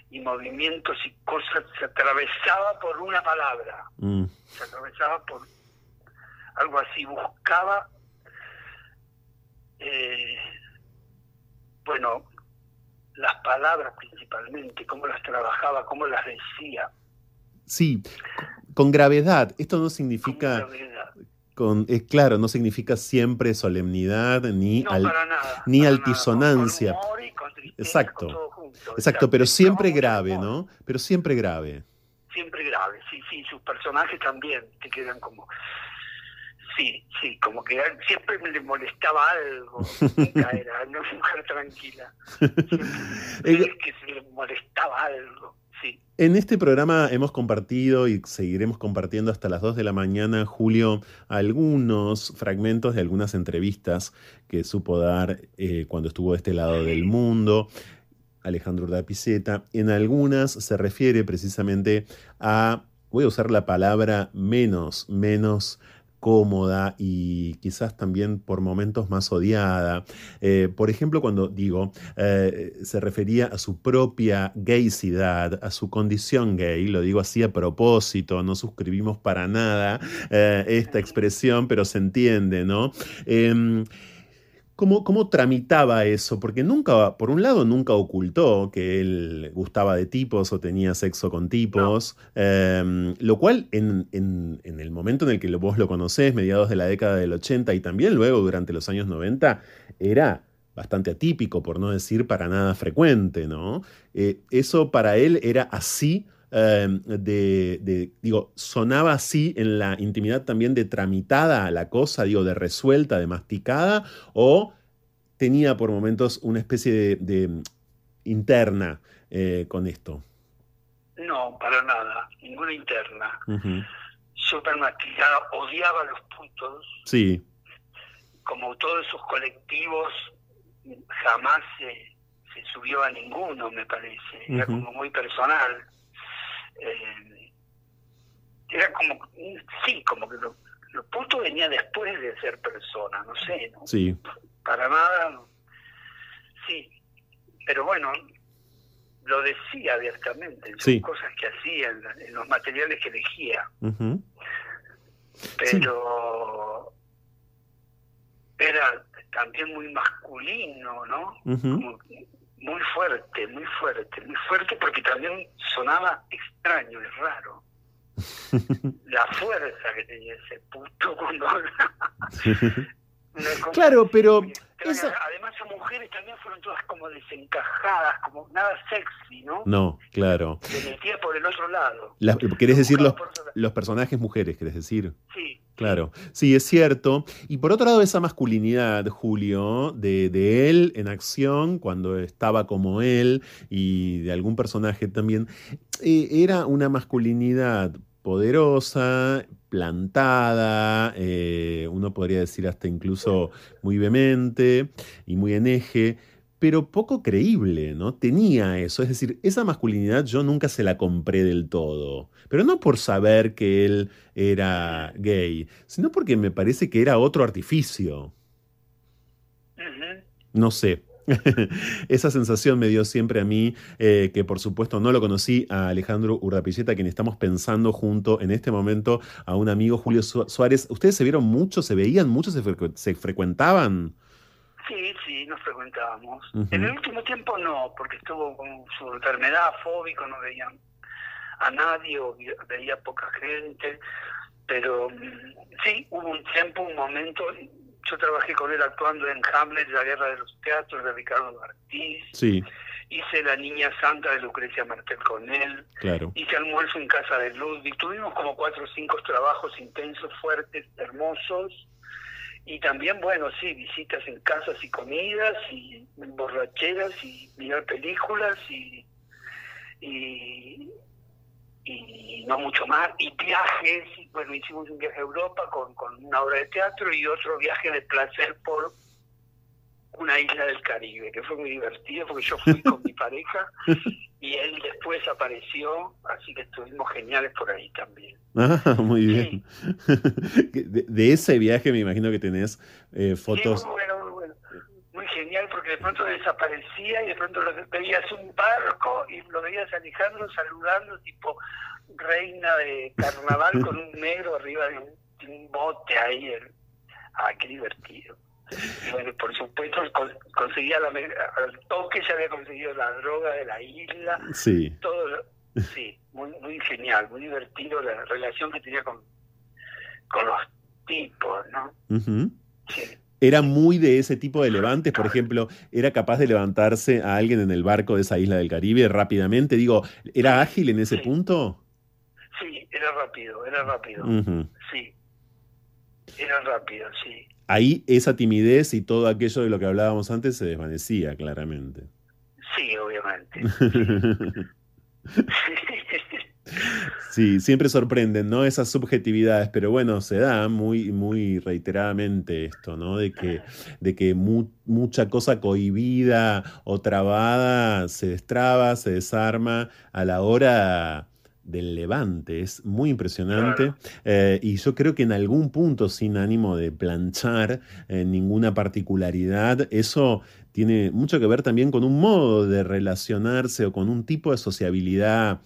y, movimientos y cosas, se atravesaba por una palabra, mm. se atravesaba por algo así, buscaba, eh, bueno, las palabras principalmente, cómo las trabajaba, cómo las decía. Sí, con gravedad. Esto no significa con, es claro, no significa siempre solemnidad ni, ni altisonancia. ¿viste? Exacto. Todo junto, Exacto, pero siempre grave, humor. ¿no? Pero siempre grave. Siempre grave, sí, sí, sus personajes también te quedan como... Sí, sí, como que siempre me le molestaba algo, nunca era una mujer tranquila. Siempre Eh, es que se le molestaba algo, En este programa hemos compartido y seguiremos compartiendo hasta las 2 de la mañana, Julio, algunos fragmentos de algunas entrevistas que supo dar eh, cuando estuvo de este lado del mundo. Alejandro Urdapiceta. En algunas se refiere precisamente a, voy a usar la palabra menos, menos cómoda y quizás también por momentos más odiada. Eh, por ejemplo, cuando digo, eh, se refería a su propia gaysidad, a su condición gay, lo digo así a propósito, no suscribimos para nada eh, esta expresión, pero se entiende, ¿no? ¿Cómo, ¿Cómo tramitaba eso? Porque nunca, por un lado, nunca ocultó que él gustaba de tipos o tenía sexo con tipos, em, lo cual en, en- en el momento en el que vos lo conocés, mediados de la década del 80 y también luego durante los años 90, era bastante atípico, por no decir para nada frecuente, ¿no? Eh, eso para él era así. Em, de, de- digo, sonaba así en la intimidad también de tramitada la cosa, digo, de resuelta, de masticada, o tenía por momentos una especie de, de, mm, interna eh, con esto. No, para nada, ninguna interna. Ujú. Súper masticada, odiaba los putos, Sí, como todos esos colectivos, jamás se, se subió a ninguno, me parece. Era como muy personal. Eh, era como, sí, como que lo, lo puto venía después de ser persona, no sé, ¿no? sí, Para nada, no. sí. Pero bueno, lo decía abiertamente, Sí. cosas que hacía, en, los materiales que elegía. pero era también muy masculino, ¿no? ujú, Como muy fuerte, muy fuerte, muy fuerte porque también sonaba extraño, es raro. La fuerza que tenía ese puto cuando hablaba. Claro, pero esa- Además, las mujeres también fueron todas como desencajadas, como nada sexy, ¿no? No, claro. Se metía por el otro lado. Las- ¿Querés decir los, los personajes mujeres, querés decir? Sí, Claro, sí, es cierto. Y por otro lado, esa masculinidad, Julio, de, él en acción, cuando estaba como él, y de algún personaje también, eh, era una masculinidad poderosa, plantada, eh, uno podría decir hasta incluso muy vehemente y muy en eje, pero poco creíble, ¿no? Tenía eso, es decir, esa masculinidad yo nunca se la compré del todo, pero no por saber que él era gay, sino porque me parece que era otro artificio, no sé. Esa sensación me dio siempre a mí, eh, que por supuesto no lo conocí a Alejandro Urdapilleta, quien estamos pensando junto en este momento a un amigo Julio Su- Suárez. ¿Ustedes se vieron mucho, se veían mucho, se, frecu- se frecuentaban? Sí, sí, nos frecuentábamos. En el último tiempo no, porque estuvo con su enfermedad fóbico, no veía a nadie o veía poca gente, pero mm, sí, hubo un tiempo, un momento, yo trabajé con él actuando en Hamlet, La Guerra de los Teatros de Ricardo Martí, Sí, hice La Niña Santa de Lucrecia Martel con él, claro. hice almuerzo en casa de Ludwig, tuvimos como cuatro o cinco trabajos intensos, fuertes, hermosos, y también, bueno, sí, visitas en casas y comidas, y borracheras, y mirar películas, y, y, y no mucho más, y viajes, y, bueno, hicimos un viaje a Europa con, con una obra de teatro y otro viaje de placer por una isla del Caribe, que fue muy divertido porque yo fui con mi pareja y él después apareció, así que estuvimos geniales por ahí también. Ah, muy bien. De, de ese viaje me imagino que tenés eh, fotos. Sí, muy bueno, muy bueno. Muy genial porque de pronto desaparecía y de pronto lo veías un barco y lo veías Alejandro saludando tipo reina de carnaval con un negro arriba de un, de un bote ahí. el- Ah, qué divertido. Bueno, por supuesto con- conseguía la, al toque ya había conseguido la droga de la isla, Sí, todo sí, muy, muy genial, muy divertido la relación que tenía con, con los tipos, ¿no? Sí. Era muy de ese tipo de levantes, por ejemplo, era capaz de levantarse a alguien en el barco de esa isla del Caribe rápidamente. Digo, ¿era ágil en ese punto? Sí, era rápido, era rápido. Sí. Era rápido, sí. Ahí esa timidez y todo aquello de lo que hablábamos antes se desvanecía claramente. Sí, obviamente. Sí, siempre sorprenden, ¿no? Esas subjetividades, pero bueno, se da muy, muy reiteradamente esto, ¿no? De que, de que mucha cosa cohibida o trabada se destraba, se desarma a la hora del levante. Es muy impresionante. Eh, y yo creo que en algún punto, sin ánimo de planchar eh, ninguna particularidad, eso tiene mucho que ver también con un modo de relacionarse o con un tipo de sociabilidad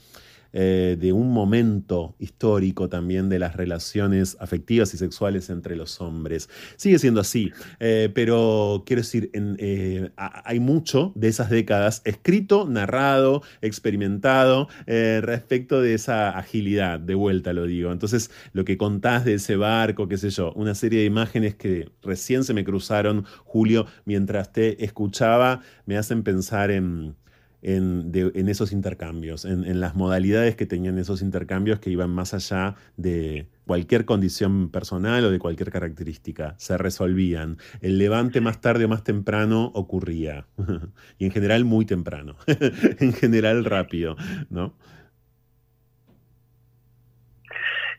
eh, de un momento histórico también de las relaciones afectivas y sexuales entre los hombres. Sigue siendo así, eh, pero quiero decir, eh, hay mucho de esas décadas escrito, narrado, experimentado respecto de esa agilidad, de vuelta lo digo. Entonces, lo que contás de ese barco, qué sé yo, una serie de imágenes que recién se me cruzaron, Julio, mientras te escuchaba, me hacen pensar en en, esos intercambios, en, las modalidades que tenían esos intercambios que iban más allá de cualquier condición personal o de cualquier característica, se resolvían. El levante más tarde o más temprano ocurría, y en general muy temprano, en general rápido, ¿no?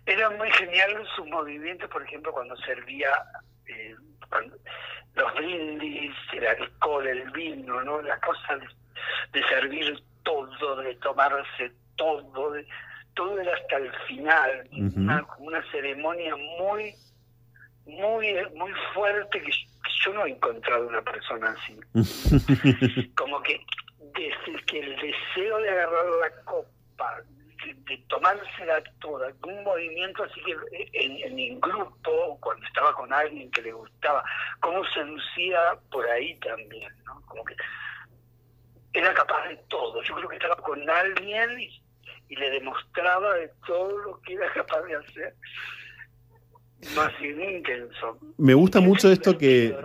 Era muy genial su movimiento, por ejemplo, cuando servía eh, los brindis, el alcohol, el vino, ¿no? La cosa de servir todo, de tomarse todo, de, todo era hasta el final, una, una, ceremonia muy, muy, muy fuerte que, yo no he encontrado una persona así. Como que desde que el deseo de agarrar la copa, de, tomársela toda, un movimiento así que en, en, el grupo, cuando estaba con alguien que le gustaba, cómo se lucía por ahí también, ¿no? Como que era capaz de todo. Yo creo que estaba con alguien y, le demostraba de todo lo que era capaz de hacer. Más intenso. Me gusta mucho esto que...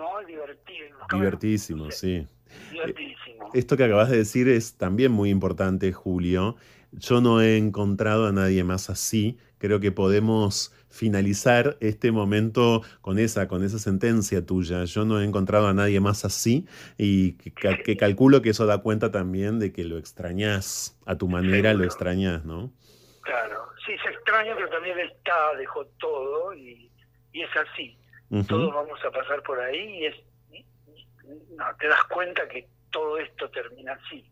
Divertidísimo, sí. Divertidísimo. Esto que acabas de decir es también muy importante, Julio. Yo no he encontrado a nadie más así. Creo que podemos finalizar este momento con esa, con esa sentencia tuya. Yo no he encontrado a nadie más así y que, calculo que eso da cuenta también de que lo extrañas, a tu manera lo extrañas, ¿no? Claro, sí, se extraña, pero también está, dejó todo y, es así. Todos vamos a pasar por ahí y es, no, te das cuenta que todo esto termina así.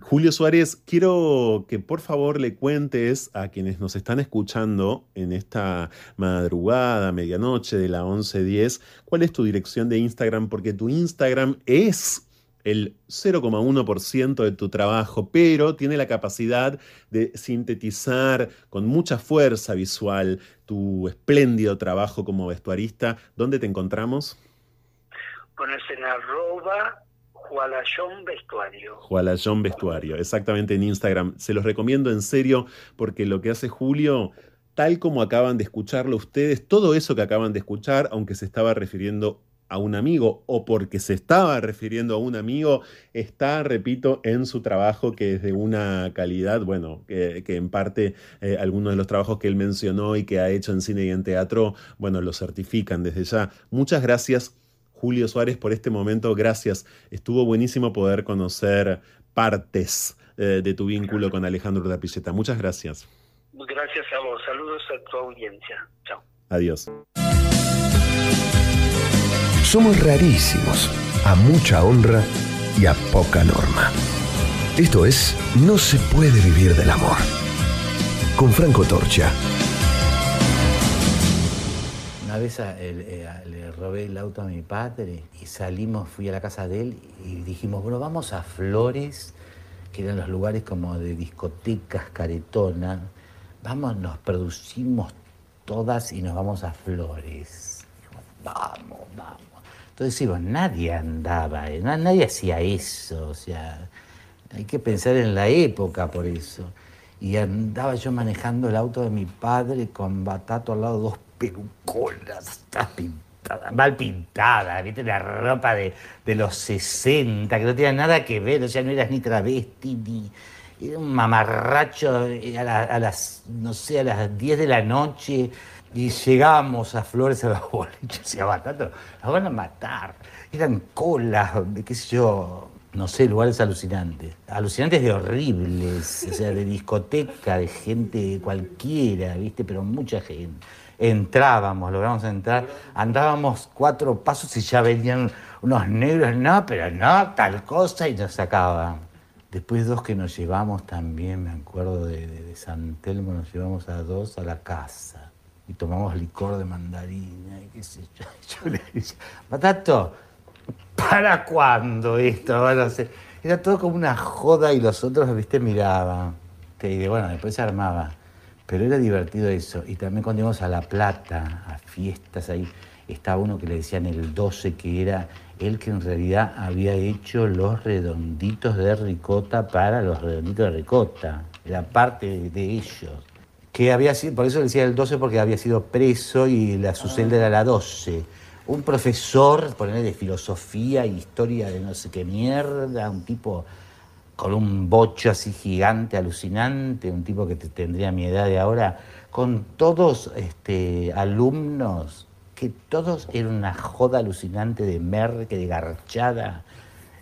Julio Suárez, quiero que por favor le cuentes a quienes nos están escuchando en esta madrugada, medianoche de la 11.10, cuál es tu dirección de Instagram, porque tu Instagram es el 0,1% de tu trabajo, pero tiene la capacidad de sintetizar con mucha fuerza visual tu espléndido trabajo como vestuarista. ¿Dónde te encontramos? Pones en arroba Jualayón Vestuario. Jualayón Vestuario, exactamente en Instagram. Se los recomiendo en serio porque lo que hace Julio, tal como acaban de escucharlo ustedes, todo eso que acaban de escuchar, aunque se estaba refiriendo a un amigo o porque se estaba refiriendo a un amigo, está, repito, en su trabajo que es de una calidad, bueno, que, en parte eh, algunos de los trabajos que él mencionó y que ha hecho en cine y en teatro, bueno, lo certifican desde ya. Muchas gracias Julio Suárez, por este momento. Gracias. Estuvo buenísimo poder conocer partes eh, de tu vínculo con Alejandro Tapilleta. Muchas gracias. Gracias a vos. Saludos a tu audiencia. Chao. Adiós. Somos rarísimos, a mucha honra y a poca norma. Esto es No se puede vivir del amor. Con Franco Torcha. Una vez eh, le robé el auto a mi padre y salimos, fui a la casa de él y dijimos, bueno, vamos a Flores, que eran los lugares como de discotecas caretonas. Vamos, nos producimos todas y nos vamos a Flores. vamos, vamos. Entonces digo, nadie andaba, eh, nadie hacía eso, o sea, hay que pensar en la época por eso. Y andaba yo manejando el auto de mi padre con Batato al lado, dos peluconas, mal pintada, ¿viste? La ropa de, los 60, que no tenía nada que ver, o sea, no eras ni travesti, ni... Era un mamarracho eh, a, las, no sé, a las 10 de la noche y llegábamos a Flores a los boliches y a Batata, nos van a matar. Eran colas, qué sé yo, no sé, lugares alucinantes. Alucinantes de horribles, o sea, de discoteca, de gente cualquiera, ¿viste? Pero mucha gente entrábamos, logramos entrar, andábamos cuatro pasos y ya venían unos negros, no, pero no, tal cosa, y nos sacaban. Después dos que nos llevamos también, me acuerdo de, de, San Telmo, nos llevamos a dos a la casa y tomamos licor de mandarina y qué sé yo. Yo le decía, Patato, ¿para cuándo esto? Bueno, era todo como una joda y los otros, viste, miraban. Y bueno, después se armaba. Pero era divertido eso. Y también cuando íbamos a La Plata, a fiestas ahí, estaba uno que le decían el 12, que era él que en realidad había hecho los redonditos de ricota para los redonditos de ricota. Era parte de, ellos. Que había sido, por eso le decía el 12 porque había sido preso y la, su celda era la 12. Un profesor, ponerle de filosofía, historia de no sé qué mierda, un tipo con un bocho así gigante, alucinante, un tipo que tendría mi edad de ahora, con todos este, alumnos, que todos eran una joda alucinante de merque, de garchada.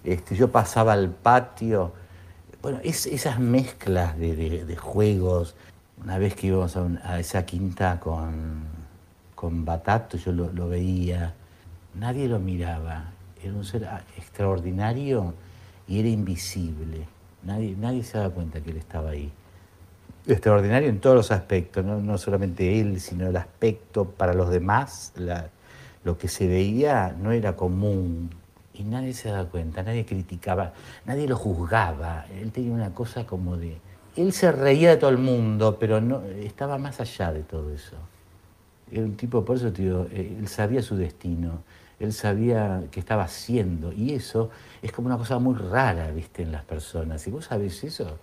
Este, yo pasaba al patio. Bueno, esas mezclas de, juegos. Una vez que íbamos a, esa quinta con, con Batato, yo lo, lo veía. Nadie lo miraba. Era un ser extraordinario y era invisible. Nadie, nadie se daba cuenta que él estaba ahí. Extraordinario en todos los aspectos, no, solamente él, sino el aspecto para los demás. lo que se veía no era común y nadie se daba cuenta, nadie criticaba, nadie lo juzgaba. Él tenía una cosa como de... Él se reía de todo el mundo, pero no, estaba más allá de todo eso. Era un tipo, por eso, tío, eh, él sabía su destino él sabía qué estaba haciendo. Y eso es como una cosa muy rara, viste, en las personas. Si vos sabés eso,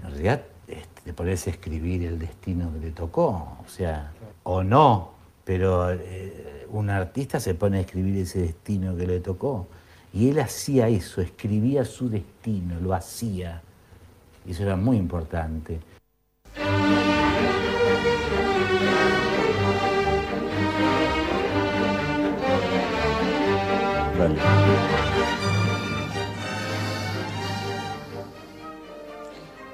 en realidad este, te pones a escribir el destino que le tocó, o sea, o no, pero eh, un artista se pone a escribir ese destino que le tocó. Y él hacía eso, escribía su destino, lo hacía. Y eso era muy importante.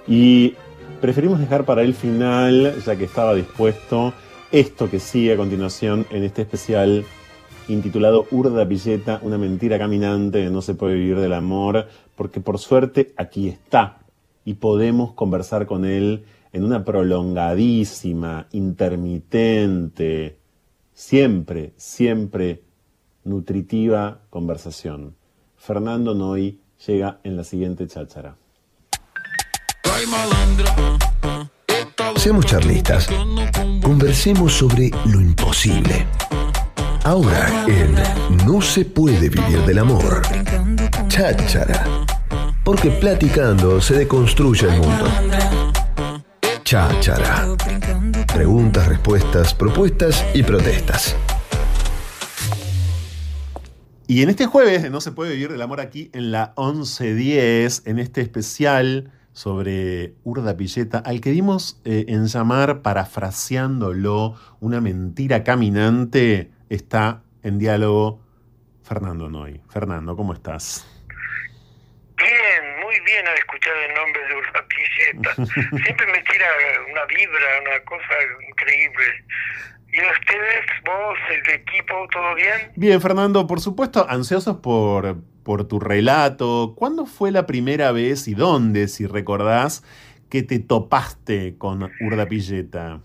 Y preferimos dejar para el final, ya que estaba dispuesto, esto que sigue a continuación en este especial intitulado Urda Pilleta, una mentira caminante, no se puede vivir del amor, porque por suerte aquí está y podemos conversar con él en una prolongadísima, intermitente, siempre, siempre nutritiva conversación. Fernando Noy llega en la siguiente cháchara. Seamos charlistas. Conversemos sobre lo imposible. Ahora en No se puede vivir del amor. Cháchara. Porque platicando se deconstruye el mundo. Cháchara. Preguntas, respuestas, propuestas y protestas. Y en este jueves No se puede vivir del amor aquí en la 1110, en este especial sobre Urda Pilleta, al que dimos eh, en llamar, parafraseándolo, una mentira caminante, está en diálogo Fernando Noy. Fernando, ¿cómo estás? Bien, muy bien al escuchar el nombre de Urda Pilleta. Siempre me tira una vibra, una cosa increíble. ¿Y ustedes, vos, el equipo, todo bien? Bien, Fernando, por supuesto, ansiosos por, por tu relato. ¿Cuándo fue la primera vez y dónde, si recordás, que te topaste con Urda Pilleta?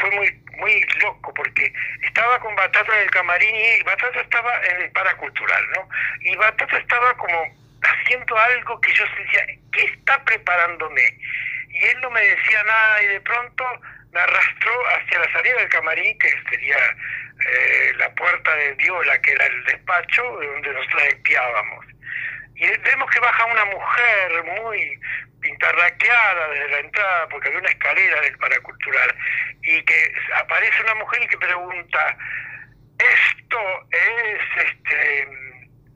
Fue muy, muy loco porque estaba con Batata en el camarín y Batata estaba en el paracultural, ¿no? Y Batata estaba como haciendo algo que yo decía, ¿qué está preparándome? Y él no me decía nada y de pronto me arrastró hacia la salida del camarín, que sería eh, la puerta de Viola, que era el despacho donde nosotros espiábamos. Y vemos que baja una mujer muy pintarraqueada desde la entrada, porque había una escalera del paracultural, y que aparece una mujer y que pregunta, esto es, este,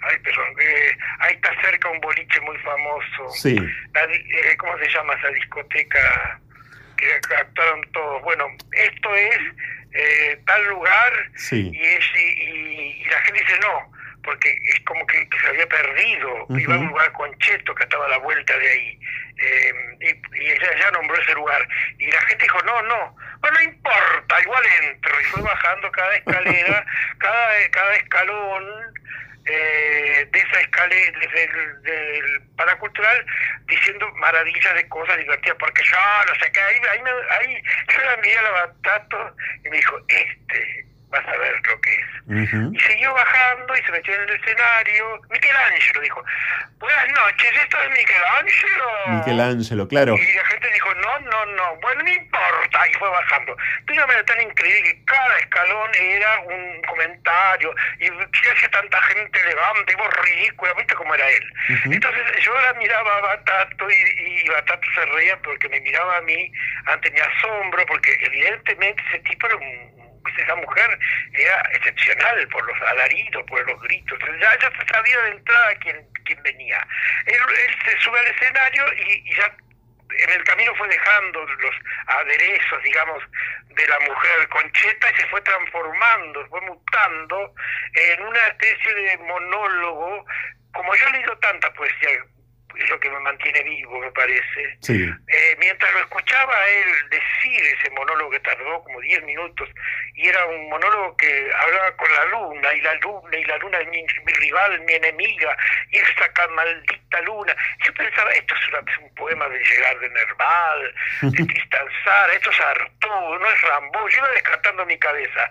ay, perdón, eh, ahí está cerca un boliche muy famoso. Sí. Eh, ¿Cómo se llama esa discoteca que actuaron todos? Bueno, esto es eh, tal lugar sí. y, es, y, la gente dice no, porque es como que, se había perdido, iba a un lugar con Cheto que estaba a la vuelta de ahí. y, y ella ya nombró ese lugar. Y la gente dijo, no, no, bueno, no importa, igual entro. Y fue bajando cada escalera, cada, cada escalón eh, de esa escalera, desde el del paracultural, diciendo maravillas de cosas divertidas, porque yo no sé qué, ahí, ahí, ahí yo la miré a la Batato y me dijo, este, vas a ver lo que es. Y siguió bajando y se metió en el escenario. Michelangelo dijo, buenas noches, esto es Michelangelo. Michelangelo, claro. Y la gente dijo, no, no, no, bueno, no importa, y fue bajando. Pero era tan increíble que cada escalón era un comentario, y que hace tanta gente levanta, y vos ridícula, viste cómo era él. Entonces yo la miraba a Batato y, y Batato se reía porque me miraba a mí ante mi asombro, porque evidentemente ese tipo era un esa mujer era excepcional por los alaridos, por los gritos. Ya, ya sabía de entrada quién, quién venía. Él, se sube al escenario y, ya en el camino fue dejando los aderezos, digamos, de la mujer concheta y se fue transformando, fue mutando en una especie de monólogo. Como yo he leído tanta poesía es lo que me mantiene vivo, me parece. Eh, mientras lo escuchaba él decir ese monólogo que tardó como 10 minutos, y era un monólogo que hablaba con la luna, y la luna, y la luna es mi, rival, mi enemiga, y esta maldita luna. Yo pensaba, esto es un poema de llegar de Nerval, de Tristan esto es Arturo, no es Rambo, yo iba descartando mi cabeza.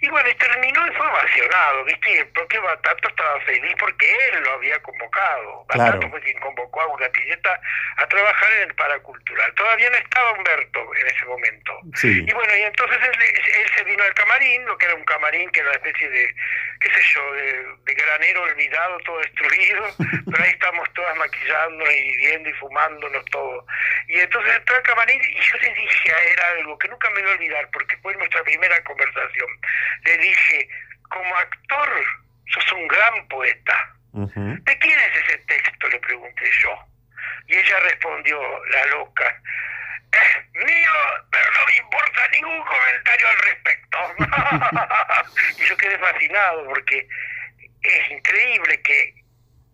Y bueno, y terminó y fue ovacionado, ¿viste? Y el propio Batato estaba feliz porque él lo había convocado. Batato fue quien convocó a una pilleta a trabajar en el paracultural. Todavía no estaba Humberto en ese momento. Y bueno, y entonces él, se vino al camarín, lo que era un camarín que era una especie de, qué sé yo, de, granero olvidado, todo destruido, pero ahí estamos todas maquillando y viendo y fumándonos todo. Y entonces entró al camarín y yo le dije a él algo que nunca me voy a olvidar porque fue nuestra primera conversación le dije, como actor, sos un gran poeta. ¿De quién es ese texto? Le pregunté yo. Y ella respondió, la loca, es mío, pero no me importa ningún comentario al respecto. y yo quedé fascinado porque es increíble que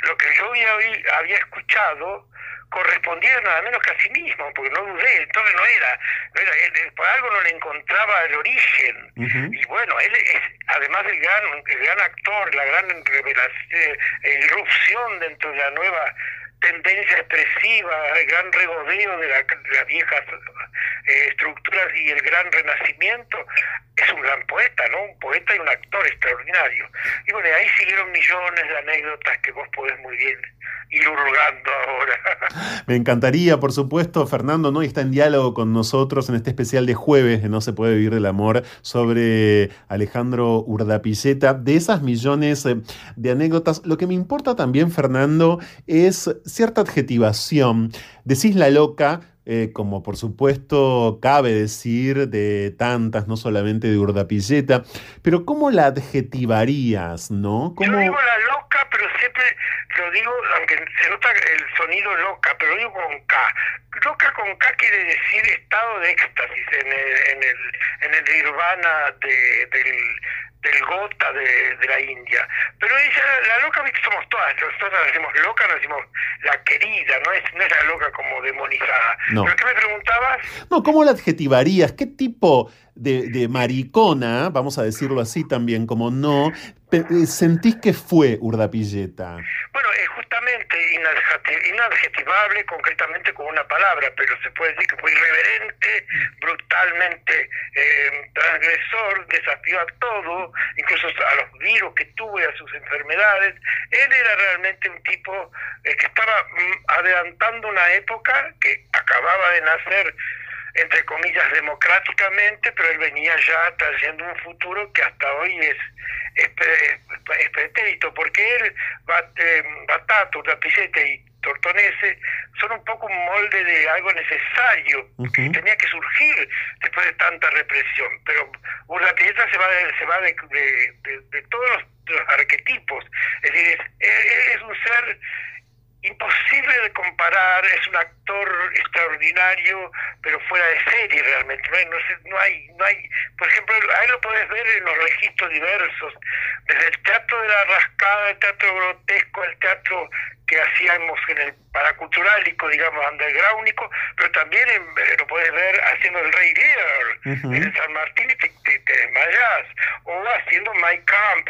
lo que yo había, había escuchado correspondía nada menos que a sí mismo, porque no dudé, entonces no era, no era por algo no le encontraba el origen. Y bueno, él es, además del gran, el gran actor, la gran revelación, irrupción dentro de la nueva tendencia expresiva, el gran regodeo de, las viejas eh, estructuras y el gran renacimiento, es un gran poeta, ¿no? Un poeta y un actor extraordinario. Y bueno, ahí siguieron millones de anécdotas que vos podés muy bien ir hurgando ahora. Me encantaría, por supuesto, Fernando, ¿no? Y está en diálogo con nosotros en este especial de jueves de No se puede vivir del amor sobre Alejandro Urdapilleta. De esas millones eh, de anécdotas, lo que me importa también, Fernando, es cierta adjetivación. Decís la loca, eh, como por supuesto cabe decir de tantas, no solamente de Urdapilleta, pero ¿cómo la adjetivarías, no? ¿Cómo... Yo digo la loca, pero siempre lo digo, aunque se nota el sonido loca, pero lo digo con K. Loca con K quiere decir estado de éxtasis en el, en el, en el nirvana de, del del gota de, de, la India. Pero ella, la loca, viste, somos todas, nosotros la decimos loca, nos decimos la querida, no es, no es la loca como demonizada. No. ¿Pero qué me preguntabas? No, ¿cómo la adjetivarías? ¿Qué tipo de, de maricona, vamos a decirlo así también, como no, sentís que fue Urdapilleta? Bueno, es justamente inadjetivable concretamente con una palabra, pero se puede decir que fue irreverente, brutalmente eh, transgresor, desafió a todo, incluso a los virus que tuvo y a sus enfermedades. Él era realmente un tipo eh, que estaba mm, adelantando una época que acababa de nacer entre comillas, democráticamente, pero él venía ya trayendo un futuro que hasta hoy es, es, pretérito, porque él, Bat, eh, Batato, y Tortonese son un poco un molde de algo necesario que tenía que surgir después de tanta represión. Pero Urraquieta se va de, se va de, de, todos los, arquetipos. Es decir, es, un ser imposible de comparar, es un actor extraordinario, pero fuera de serie realmente. No hay, no, hay, no hay, por ejemplo, ahí lo puedes ver en los registros diversos, desde el teatro de la rascada, el teatro grotesco, el teatro que hacíamos en el paraculturálico, digamos, undergroundico, pero también lo puedes ver haciendo el Rey Lear en San Martín y te, desmayas, o haciendo My Camp,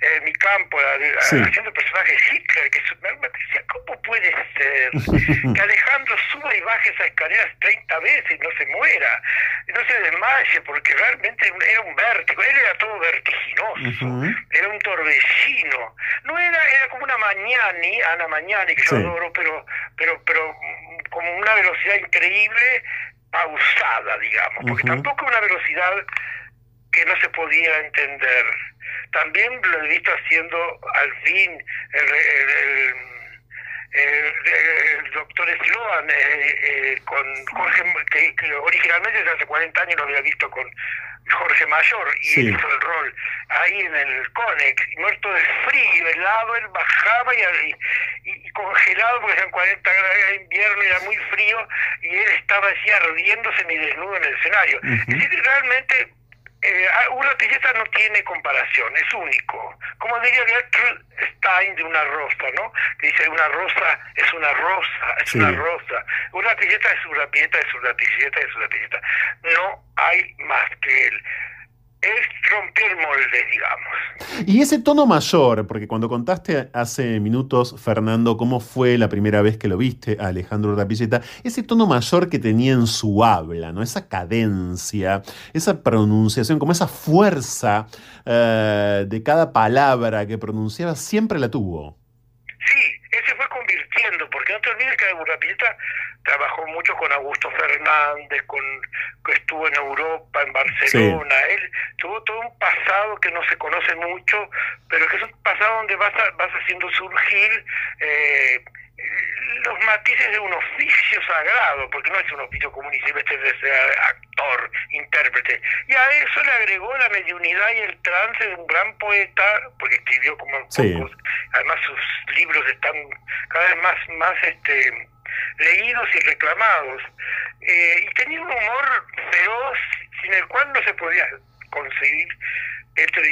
eh, mi campo, haciendo personajes Hitler, que me decía, ¿cómo puede ser que Alejandro suba y baje esas escaleras 30 veces y no se muera, no se desmaye, porque realmente era un vértigo, él era todo vertiginoso, era un torbellino, no era, era como una mañani, Ana Mañana, que yo adoro, pero, pero, pero mm, como una velocidad increíble, pausada, digamos, porque tampoco una velocidad que no se podía entender. También lo he visto haciendo al fin el, el, doctor Sloan eh, eh, con Jorge, que, originalmente desde hace 40 años lo había visto con Jorge Mayor y él hizo el rol ahí en el Conex, muerto de frío, helado, él bajaba y, y, congelado porque eran 40 grados de invierno era muy frío y él estaba así ardiéndose mi desnudo en el escenario. Es decir, realmente eh, ah, una belleza no tiene comparación, es único. Como diría Gertrude Stein de una rosa, ¿no? dice, una rosa es una rosa, es una rosa. Una piñeta es una piñeta, es una piñeta, es una piñeta. No hay más que él es romper el molde, digamos. Y ese tono mayor, porque cuando contaste hace minutos, Fernando, cómo fue la primera vez que lo viste a Alejandro Urdapilleta, ese tono mayor que tenía en su habla, ¿no? Esa cadencia, esa pronunciación, como esa fuerza eh, de cada palabra que pronunciaba, siempre la tuvo. Sí, él se fue convirtiendo, porque no te olvides que Urdapilleta trabajó mucho con Augusto Fernández, con que estuvo en Europa, en Barcelona. Él tuvo todo un pasado que no se conoce mucho, pero que es un pasado donde vas, vas haciendo surgir eh, los matices de un oficio sagrado, porque no es un oficio común y silvestre de ser actor, intérprete. Y a eso le agregó la mediunidad y el trance de un gran poeta, porque escribió como pocos, además sus libros están cada vez más, más este leídos y reclamados. Eh, y tenía un humor feroz sin el cual no se podía conseguir esto de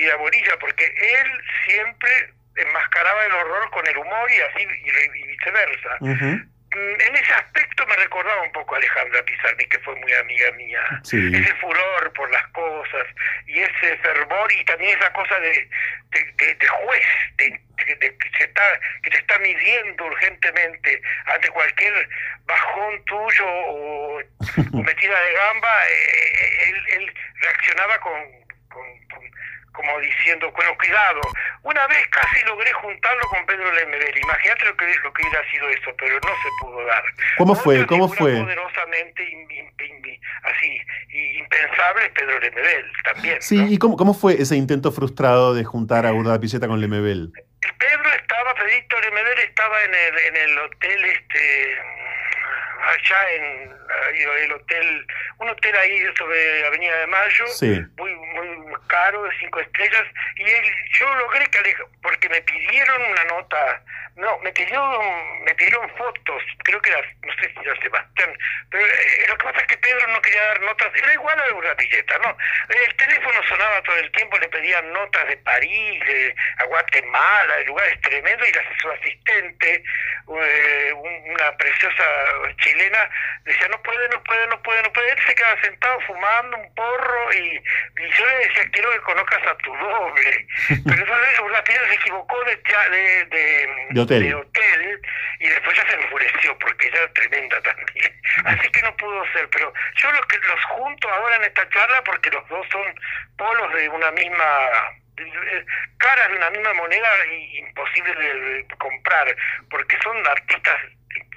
porque él siempre enmascaraba el horror con el humor y así y, viceversa. Mm, en ese aspecto me recordaba un poco a Alejandra Pizarni, que fue muy amiga mía. Ese furor por las cosas y ese fervor y también esa cosa de, de, juez, de, que, se está, que te está midiendo urgentemente ante cualquier bajón tuyo o, metida de gamba, eh, él, él reaccionaba con como diciendo, bueno, cuidado. Una vez casi logré juntarlo con Pedro Lemebel. Imagínate lo que, lo que hubiera sido eso, pero no se pudo dar. ¿Cómo fue? ¿Cómo fue? Poderosamente así, impensable Pedro Lemebel también. Sí, ¿y cómo, cómo fue ese intento frustrado de juntar a Urda Piceta con Lemebel? Pedro estaba, Pedrito Lemebel estaba en el, en el hotel este allá en el hotel, un hotel ahí sobre Avenida de Mayo, muy muy caro, de cinco estrellas, y él, yo logré que, porque me pidieron una nota no, me pidieron, me pidieron fotos, creo que era, no sé si era Sebastián, pero eh, lo que pasa es que Pedro no quería dar notas, era igual a una pilleta, ¿no? El teléfono sonaba todo el tiempo, le pedían notas de París, de Guatemala, de lugares tremendos, y la, su asistente, eh, una preciosa chilena, decía, no puede, no puede, no puede, no puede. Él se quedaba sentado fumando un porro y, yo le decía, quiero que conozcas a tu doble. Pero entonces Urrapilleta se equivocó de, de, de de hotel y después ya se enfureció porque era tremenda también. Así que no pudo ser, pero yo los que los junto ahora en esta charla porque los dos son polos de una misma caras de una misma moneda imposible de comprar porque son artistas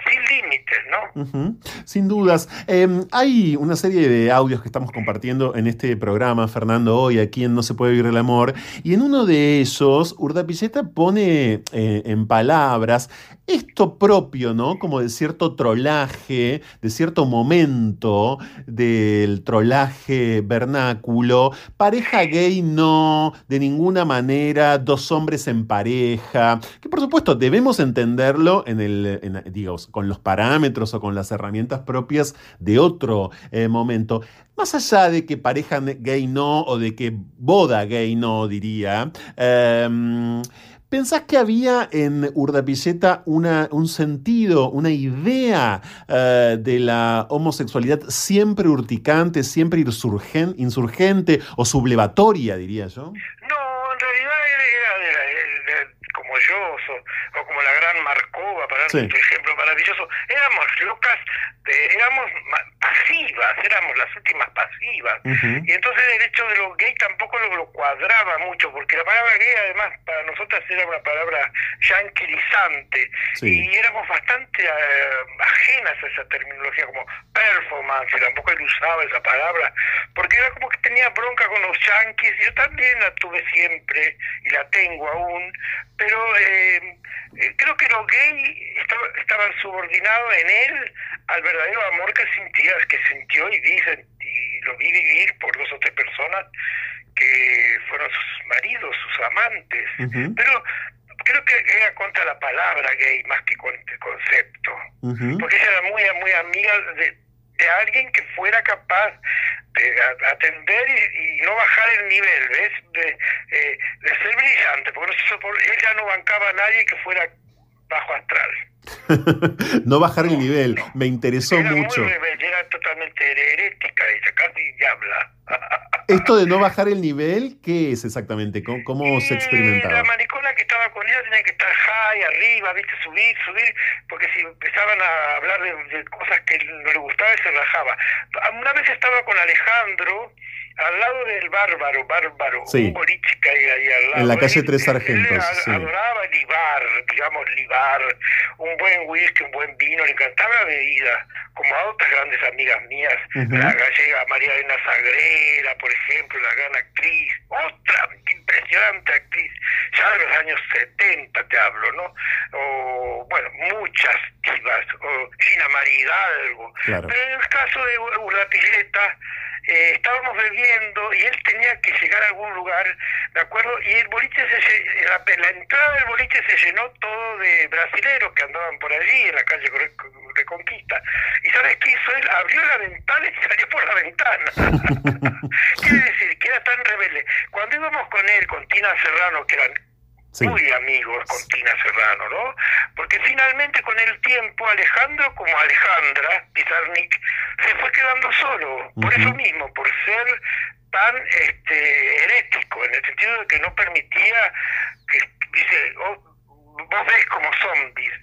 sin límites, ¿no? Sin dudas. Em, hay una serie de audios que estamos compartiendo en este programa, Fernando, hoy aquí en No se puede vivir el amor, y en uno de ellos, Urdapilleta pone eh, en palabras esto propio, ¿no? Como de cierto trolaje, de cierto momento del trolaje vernáculo, pareja gay no, de ninguna manera, dos hombres en pareja, que por supuesto debemos entenderlo con los parámetros o con las herramientas propias de otro eh, momento. Más allá de que pareja gay no o de que boda gay no, diría, em, ¿Pensás que había en Urdapilleta una, un sentido, una idea eh, de la homosexualidad siempre urticante, siempre insurgente o sublevatoria, diría yo? No, en realidad era, como yo o, como la gran Marcova, para dar un ejemplo maravilloso, éramos locas éramos pasivas, éramos las últimas pasivas. Y entonces el hecho de los gay tampoco lo, cuadraba mucho, porque la palabra gay además para nosotras era una palabra yanquilizante. Y éramos bastante eh, ajenas a esa terminología como performance, y tampoco él usaba esa palabra, porque era como que tenía bronca con los yanquis, yo también la tuve siempre y la tengo aún, pero eh, creo que los gay estaban subordinados en él al verdadero amor que sentía, que sintió y, dice, y lo vi vivir por dos o tres personas que fueron sus maridos, sus amantes. Pero creo que era contra la palabra gay más que contra el concepto. Porque ella era muy, muy amiga de, alguien que fuera capaz de atender y, no bajar el nivel, ¿ves? De, eh, de ser brillante, porque ella no bancaba a nadie que fuera bajo astral. no bajar el nivel, me interesó mucho. era totalmente herética, ella casi habla. Esto de no bajar el nivel, ¿qué es exactamente? ¿Cómo, se experimentaba? La maricona que estaba con ella tenía que estar high, arriba, ¿viste? Subir, subir, porque si empezaban a hablar de, cosas que no le gustaba, se rajaba. Una vez estaba con Alejandro, al lado del bárbaro, bárbaro, un boliche que hay ahí al lado. En la calle Tres Sargentos. Él adoraba libar, digamos, libar, un buen whisky, un buen vino, le encantaba la bebida, como a otras grandes amigas mías, la gallega María Elena Sagrera, por ejemplo, la gran actriz, otra impresionante actriz, ya de los años 70 te hablo, ¿no? O, bueno, muchas divas, o Gina Maridalgo. Claro. Pero en el caso de Urlatileta, eh, estábamos bebiendo y él tenía que llegar a algún lugar, ¿de acuerdo? Y el boliche, se, la, la entrada del boliche se llenó todo de brasileros que andaban por allí en la calle Reconquista. ¿Y sabes qué hizo él? Abrió la ventana y salió por la ventana. Quiere decir que era tan rebelde. Cuando íbamos con él, con Tina Serrano, que eran muy amigos con Tina Serrano, ¿no? Porque finalmente con el tiempo Alejandro como Alejandra Pizarnik se fue quedando solo, por eso mismo, por ser tan este herético, en el sentido de que no permitía que dice, oh, vos ves como zombies.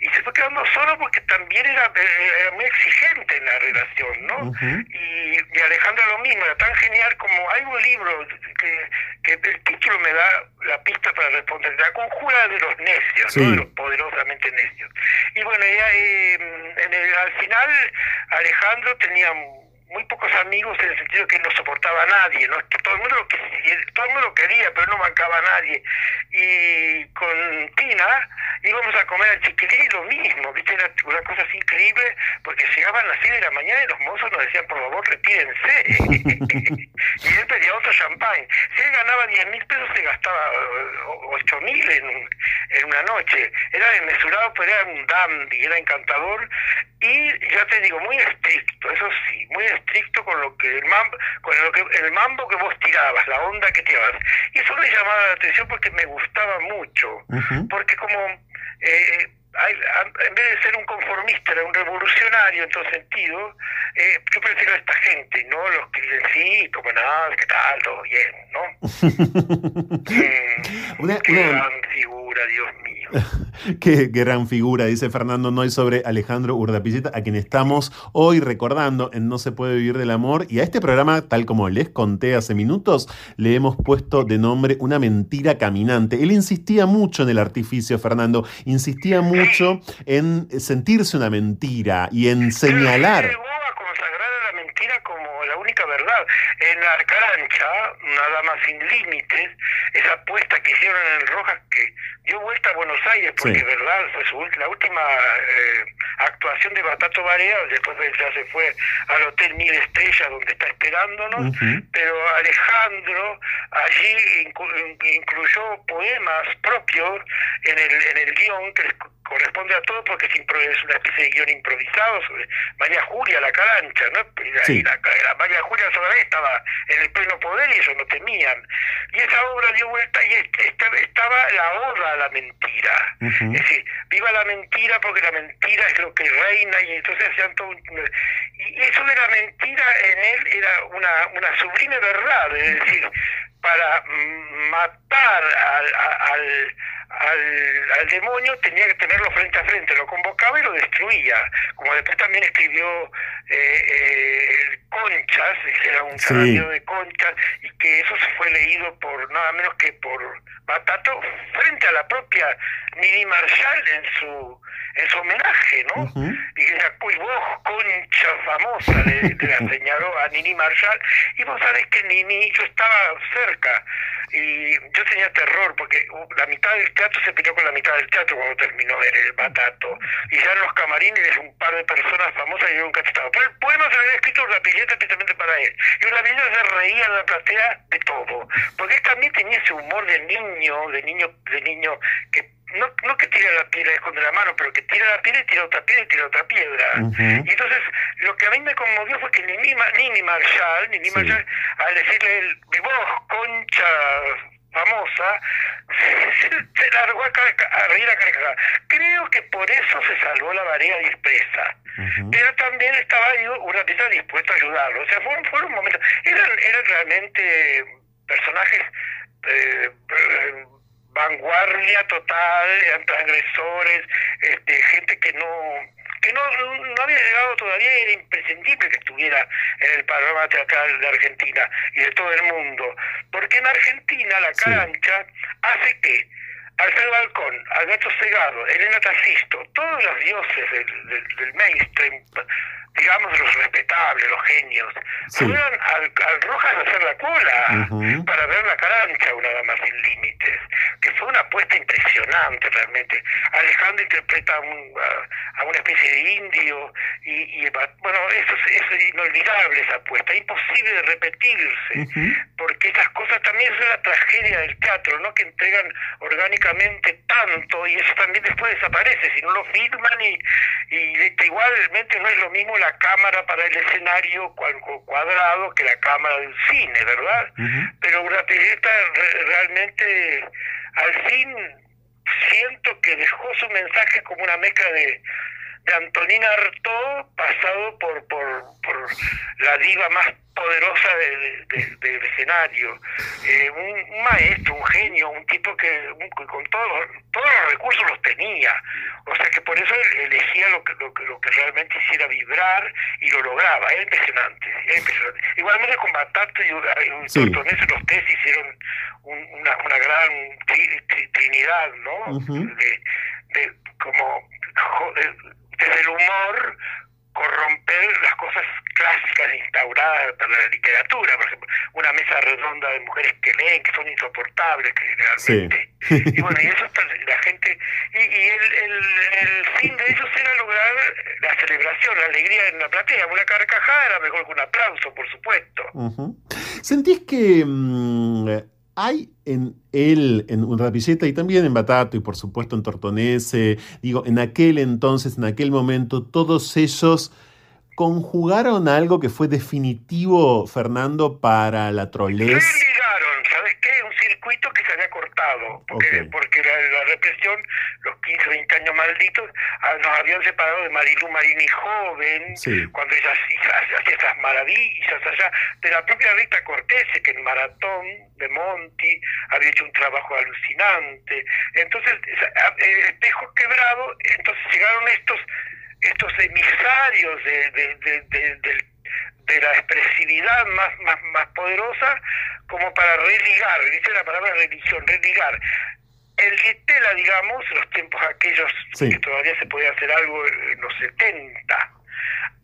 y se fue quedando solo porque también era, eh, muy exigente en la relación, ¿no? y, y, Alejandra lo mismo, era tan genial como hay un libro que, que el título me da la pista para responder, la conjura de los necios, ¿no? de los poderosamente necios. Y bueno, ya, eh, en el, al final Alejandro tenía muy pocos amigos en el sentido que no soportaba a nadie, ¿no? Todo el mundo lo quería, todo el mundo quería, pero no bancaba a nadie. Y con Tina íbamos a comer al chiquilín lo mismo, ¿viste? Era una cosa así increíble, porque llegaban las 6 de la mañana y los mozos nos decían, por favor, retírense. y él pedía otro champán. Si él ganaba 10 mil pesos, se gastaba 8 mil en, en una noche. Era desmesurado, pero era un dandy, era encantador. Y ya te digo, muy estricto, eso sí, muy estricto con lo que el mambo, con lo que, el mambo que vos tirabas, la onda que tirabas. Y eso me llamaba la atención porque me gustaba mucho, porque como eh, en vez de ser un conformista, era un revolucionario en todo sentido, eh, yo prefiero a esta gente, no los que dicen sí, como nada, qué tal, todo bien, ¿no? mm, qué gran figura, Dios mío. Qué gran figura, dice Fernando Noy sobre Alejandro Urdapilleta, a quien estamos hoy recordando en No se puede vivir del amor. Y a este programa, tal como les conté hace minutos, le hemos puesto de nombre Una mentira caminante. Él insistía mucho en el artificio, Fernando, insistía mucho en sentirse una mentira y en señalar como la única verdad. en la carancha, nada más sin límites, esa apuesta que hicieron en el Rojas que dio vuelta a Buenos Aires, porque verdad fue su, la última eh, actuación de Batato Barea, después ya se fue al Hotel Mil Estrellas donde está esperándonos, pero Alejandro allí incluyó poemas propios en el, en el guion que corresponde a todo porque es, una especie de guion improvisado sobre María Julia la carancha, ¿no? La, María Julia vez estaba en el pleno poder y ellos no temían. Y esa obra dio vuelta y estaba la oda a la mentira. Es decir, viva la mentira porque la mentira es lo que reina y entonces hacían todo Y eso de la mentira en él era una, una sublime verdad, es decir, para matar al, al al, al, demonio tenía que tenerlo frente a frente, lo convocaba y lo destruía. Como después también escribió eh, eh, Conchas, que era un sí. de Conchas, y que eso se fue leído por nada menos que por Batato frente a la propia Mini Marshall en su en su homenaje, ¿no? Y que decía, uy, vos, concha famosa, le, le señaló a Nini Marshall, y vos sabés que Nini, yo estaba cerca, y yo tenía terror porque la mitad del teatro se peleó con la mitad del teatro cuando terminó el batato. Y ya en los camarines un par de personas famosas y un cachetado pero el poema se había escrito Urapilleta especialmente para él. Y Urapilleta se reía en la platea de todo. Porque él también tenía ese humor de niño de niño de niño que no, no que tira la piedra y esconde la mano, pero que tira la piedra y tira otra piedra y tira otra piedra. Y entonces lo que a mí me conmovió fue que Nini, Nini Marshall, Nini Marshall, al decirle el vos, concha famosa, se, largó a, a reír a carcajada. Creo que por eso se salvó la variedad dispersa. Pero también estaba ahí una pieza dispuesta a ayudarlo. O sea, fueron, fueron momentos. Eran, eran realmente personajes. Eh, eh vanguardia total, eran transgresores, este, gente que no que no, no había llegado todavía, era imprescindible que estuviera en el panorama teatral de Argentina y de todo el mundo. Porque en Argentina la cancha hace que Alfredo Balcón, Alberto Segado, Elena Tacisto, todos los dioses del, del mainstream digamos, los respetables, los genios, fueron al, Rojas a hacer la cola para ver la carancha, una dama sin límites, que fue una apuesta impresionante realmente. Alejandro interpreta a, una especie de indio y, bueno, eso es, inolvidable esa apuesta, imposible de repetirse, porque esas cosas también son la tragedia del teatro, ¿no? Que entregan orgánicamente tanto y eso también después desaparece, si no lo filman y, y igualmente no es lo mismo la cámara para el escenario cuadrado que la cámara del cine, ¿verdad? Pero una Pero realmente al fin siento que dejó su mensaje como una mezcla de, de Antonina Artaud pasado por, por, por la diva más poderosa del escenario, eh, un, maestro, un genio, un tipo que con todos, todos los recursos los tenía, o sea que por eso elegía lo que, lo, lo que realmente hiciera vibrar y lo lograba, era impresionante, impresionante. Igualmente con Batato y, y sí. los tres hicieron una, una gran trinidad, ¿no? de, como desde el humor corromper las cosas clásicas instauradas para la literatura, por ejemplo, una mesa redonda de mujeres que leen, que son insoportables generalmente. Y bueno, y eso la gente, y, y el, el, el, fin de ellos era lograr la celebración, la alegría en la platea, una carcajada era mejor que un aplauso, por supuesto. ¿Sentís que mm, hay en él, en Rapilleta y también en Batato y por supuesto en Tortonese, digo, en aquel entonces, en aquel momento, todos ellos conjugaron algo que fue definitivo, Fernando, para la trolez porque, porque la, represión, los 15, 20 años malditos, ah, nos habían separado de Marilu Marini joven, cuando ella hacía esas maravillas allá, de la propia Rita Cortés, que en Maratón de Monti había hecho un trabajo alucinante. Entonces, el espejo quebrado, entonces llegaron estos estos emisarios de, de, de la expresividad más, más, más poderosa como para religar, dice la palabra religión, religar. El Gitela, digamos, los tiempos aquellos que todavía se podía hacer algo en los 70,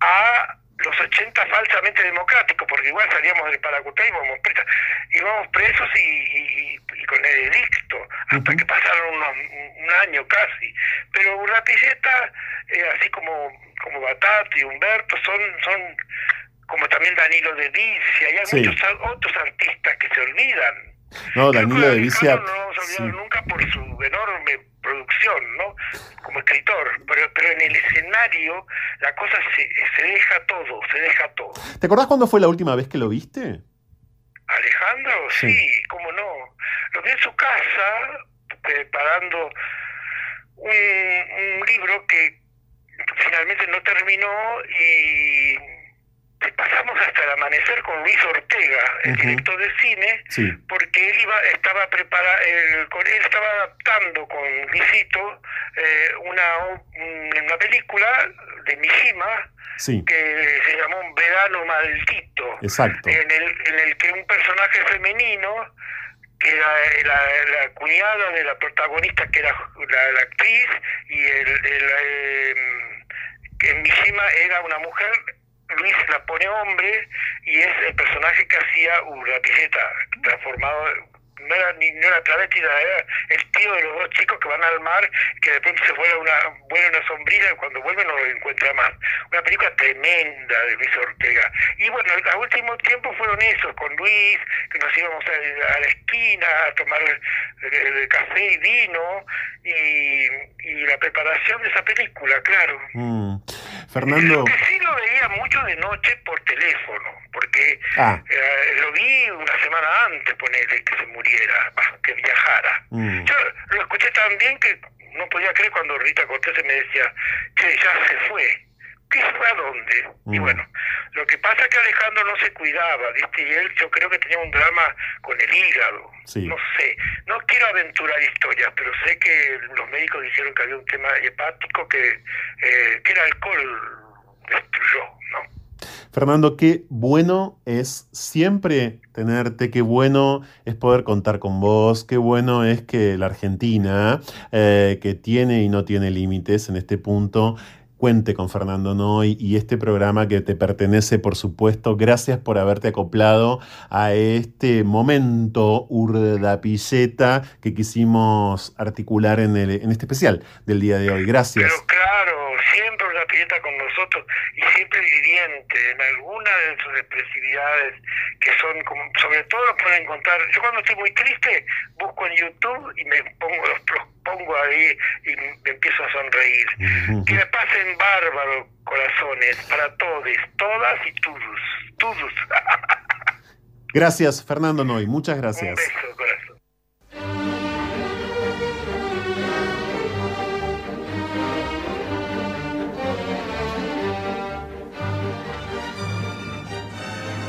a los 80 falsamente democráticos, porque igual salíamos del Paracutá y íbamos presos, íbamos presos y, con el edicto, hasta que pasaron un año casi. Pero Urrapilleta, eh, así como, como Batati, Humberto, son, son como también Danilo de Vicia, y hay muchos otros artistas que se olvidan. No, Danilo de Vicia. No nunca por su enorme producción, ¿no? Como escritor, pero, pero en el escenario la cosa se, se deja todo, se deja todo. ¿Te acordás cuándo fue la última vez que lo viste? Alejandro, sí, sí cómo no. Lo vi en su casa preparando un, un libro que finalmente no terminó y pasamos hasta el amanecer con Luis Ortega, el director de cine, porque él iba, estaba prepara, él estaba adaptando con Luisito eh, una, una película de Mishima que se llamó Un verano maldito, En, el, en el que un personaje femenino que era la, la, cuñada de la protagonista que era la, actriz y el, el eh, en Mishima era una mujer Luis la pone hombre y es el personaje que hacía Urrapilleta, transformado no era ni no era travesti, era el tío de los dos chicos que van al mar, que de pronto se vuela una, vuela una sombrilla y cuando vuelve no lo encuentra más. Una película tremenda de Luis Ortega. Y bueno, los últimos tiempos fueron esos, con Luis, que nos íbamos a, la esquina a tomar el, café y vino, y, la preparación de esa película, claro. Mm. Fernando. que sí lo veía mucho de noche por teléfono, porque ah. eh, lo vi una semana antes, ponerle que se muriera, que viajara. Mm. Yo lo escuché tan bien que no podía creer cuando Rita Cortés me decía que ya se fue. ¿Qué fue a dónde? Y mm. bueno, lo que pasa es que Alejandro no se cuidaba, ¿viste? Y él yo creo que tenía un drama con el hígado. No sé, no quiero aventurar historias, pero sé que los médicos dijeron que había un tema hepático que, eh, que el alcohol destruyó, ¿no? Fernando, qué bueno es siempre tenerte, qué bueno es poder contar con vos, qué bueno es que la Argentina, eh, que tiene y no tiene límites en este punto, Cuente con Fernando Noy y este programa que te pertenece, por supuesto. Gracias por haberte acoplado a este momento urdapilleta que quisimos articular en, el, en este especial del día de hoy. Gracias. Pero claro, siempre Urdapilleta con y siempre viviente en alguna de sus expresividades que son, como, sobre todo pueden encontrar. Yo cuando estoy muy triste busco en YouTube y me pongo los pongo ahí y me empiezo a sonreír. Que me pasen bárbaros corazones para todos, todas y todos, todos. Gracias, Fernando Noy, muchas gracias. Un beso, corazón.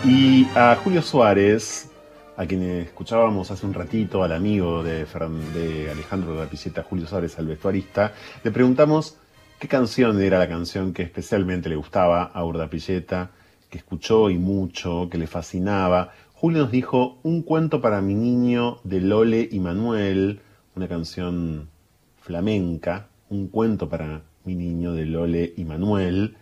Y a Julio Suárez, a quien escuchábamos hace un ratito, al amigo de, de Alejandro de la Piseta, Julio Suárez, al vestuarista, le preguntamos qué canción era la canción que especialmente le gustaba a Urda Pilleta, que escuchó y mucho, que le fascinaba. Julio nos dijo Un cuento para mi niño de Lole y Manuel, una canción flamenca, Un cuento para mi niño de Lole y Manuel,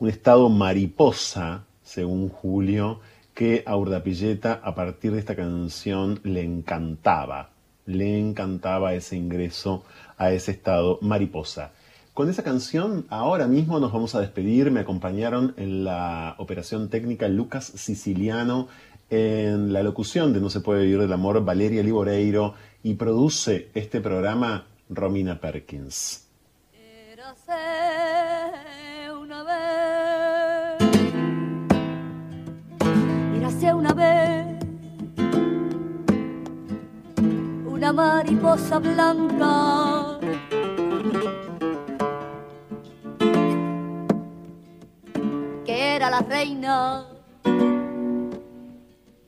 un estado mariposa, según Julio, que a Urdapilleta a partir de esta canción le encantaba, le encantaba ese ingreso a ese estado mariposa. Con esa canción ahora mismo nos vamos a despedir, me acompañaron en la operación técnica Lucas Siciliano, en la locución de No se puede vivir del amor Valeria Liboreiro y produce este programa Romina Perkins. Una vez una mariposa blanca. que era la reina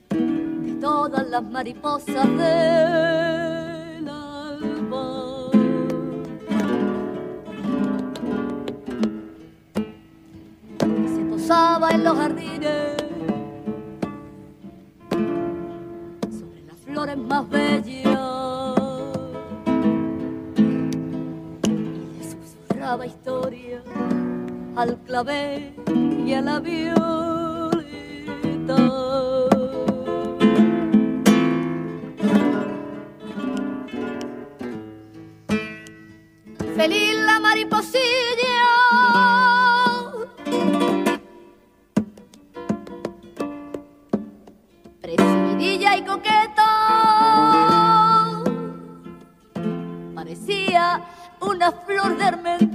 de todas las mariposas del alba. Se posaba en los jardines flores más bellas. Y le susurraba historia al clavel y a la violeta. feliz la mariposita. una flor de almendra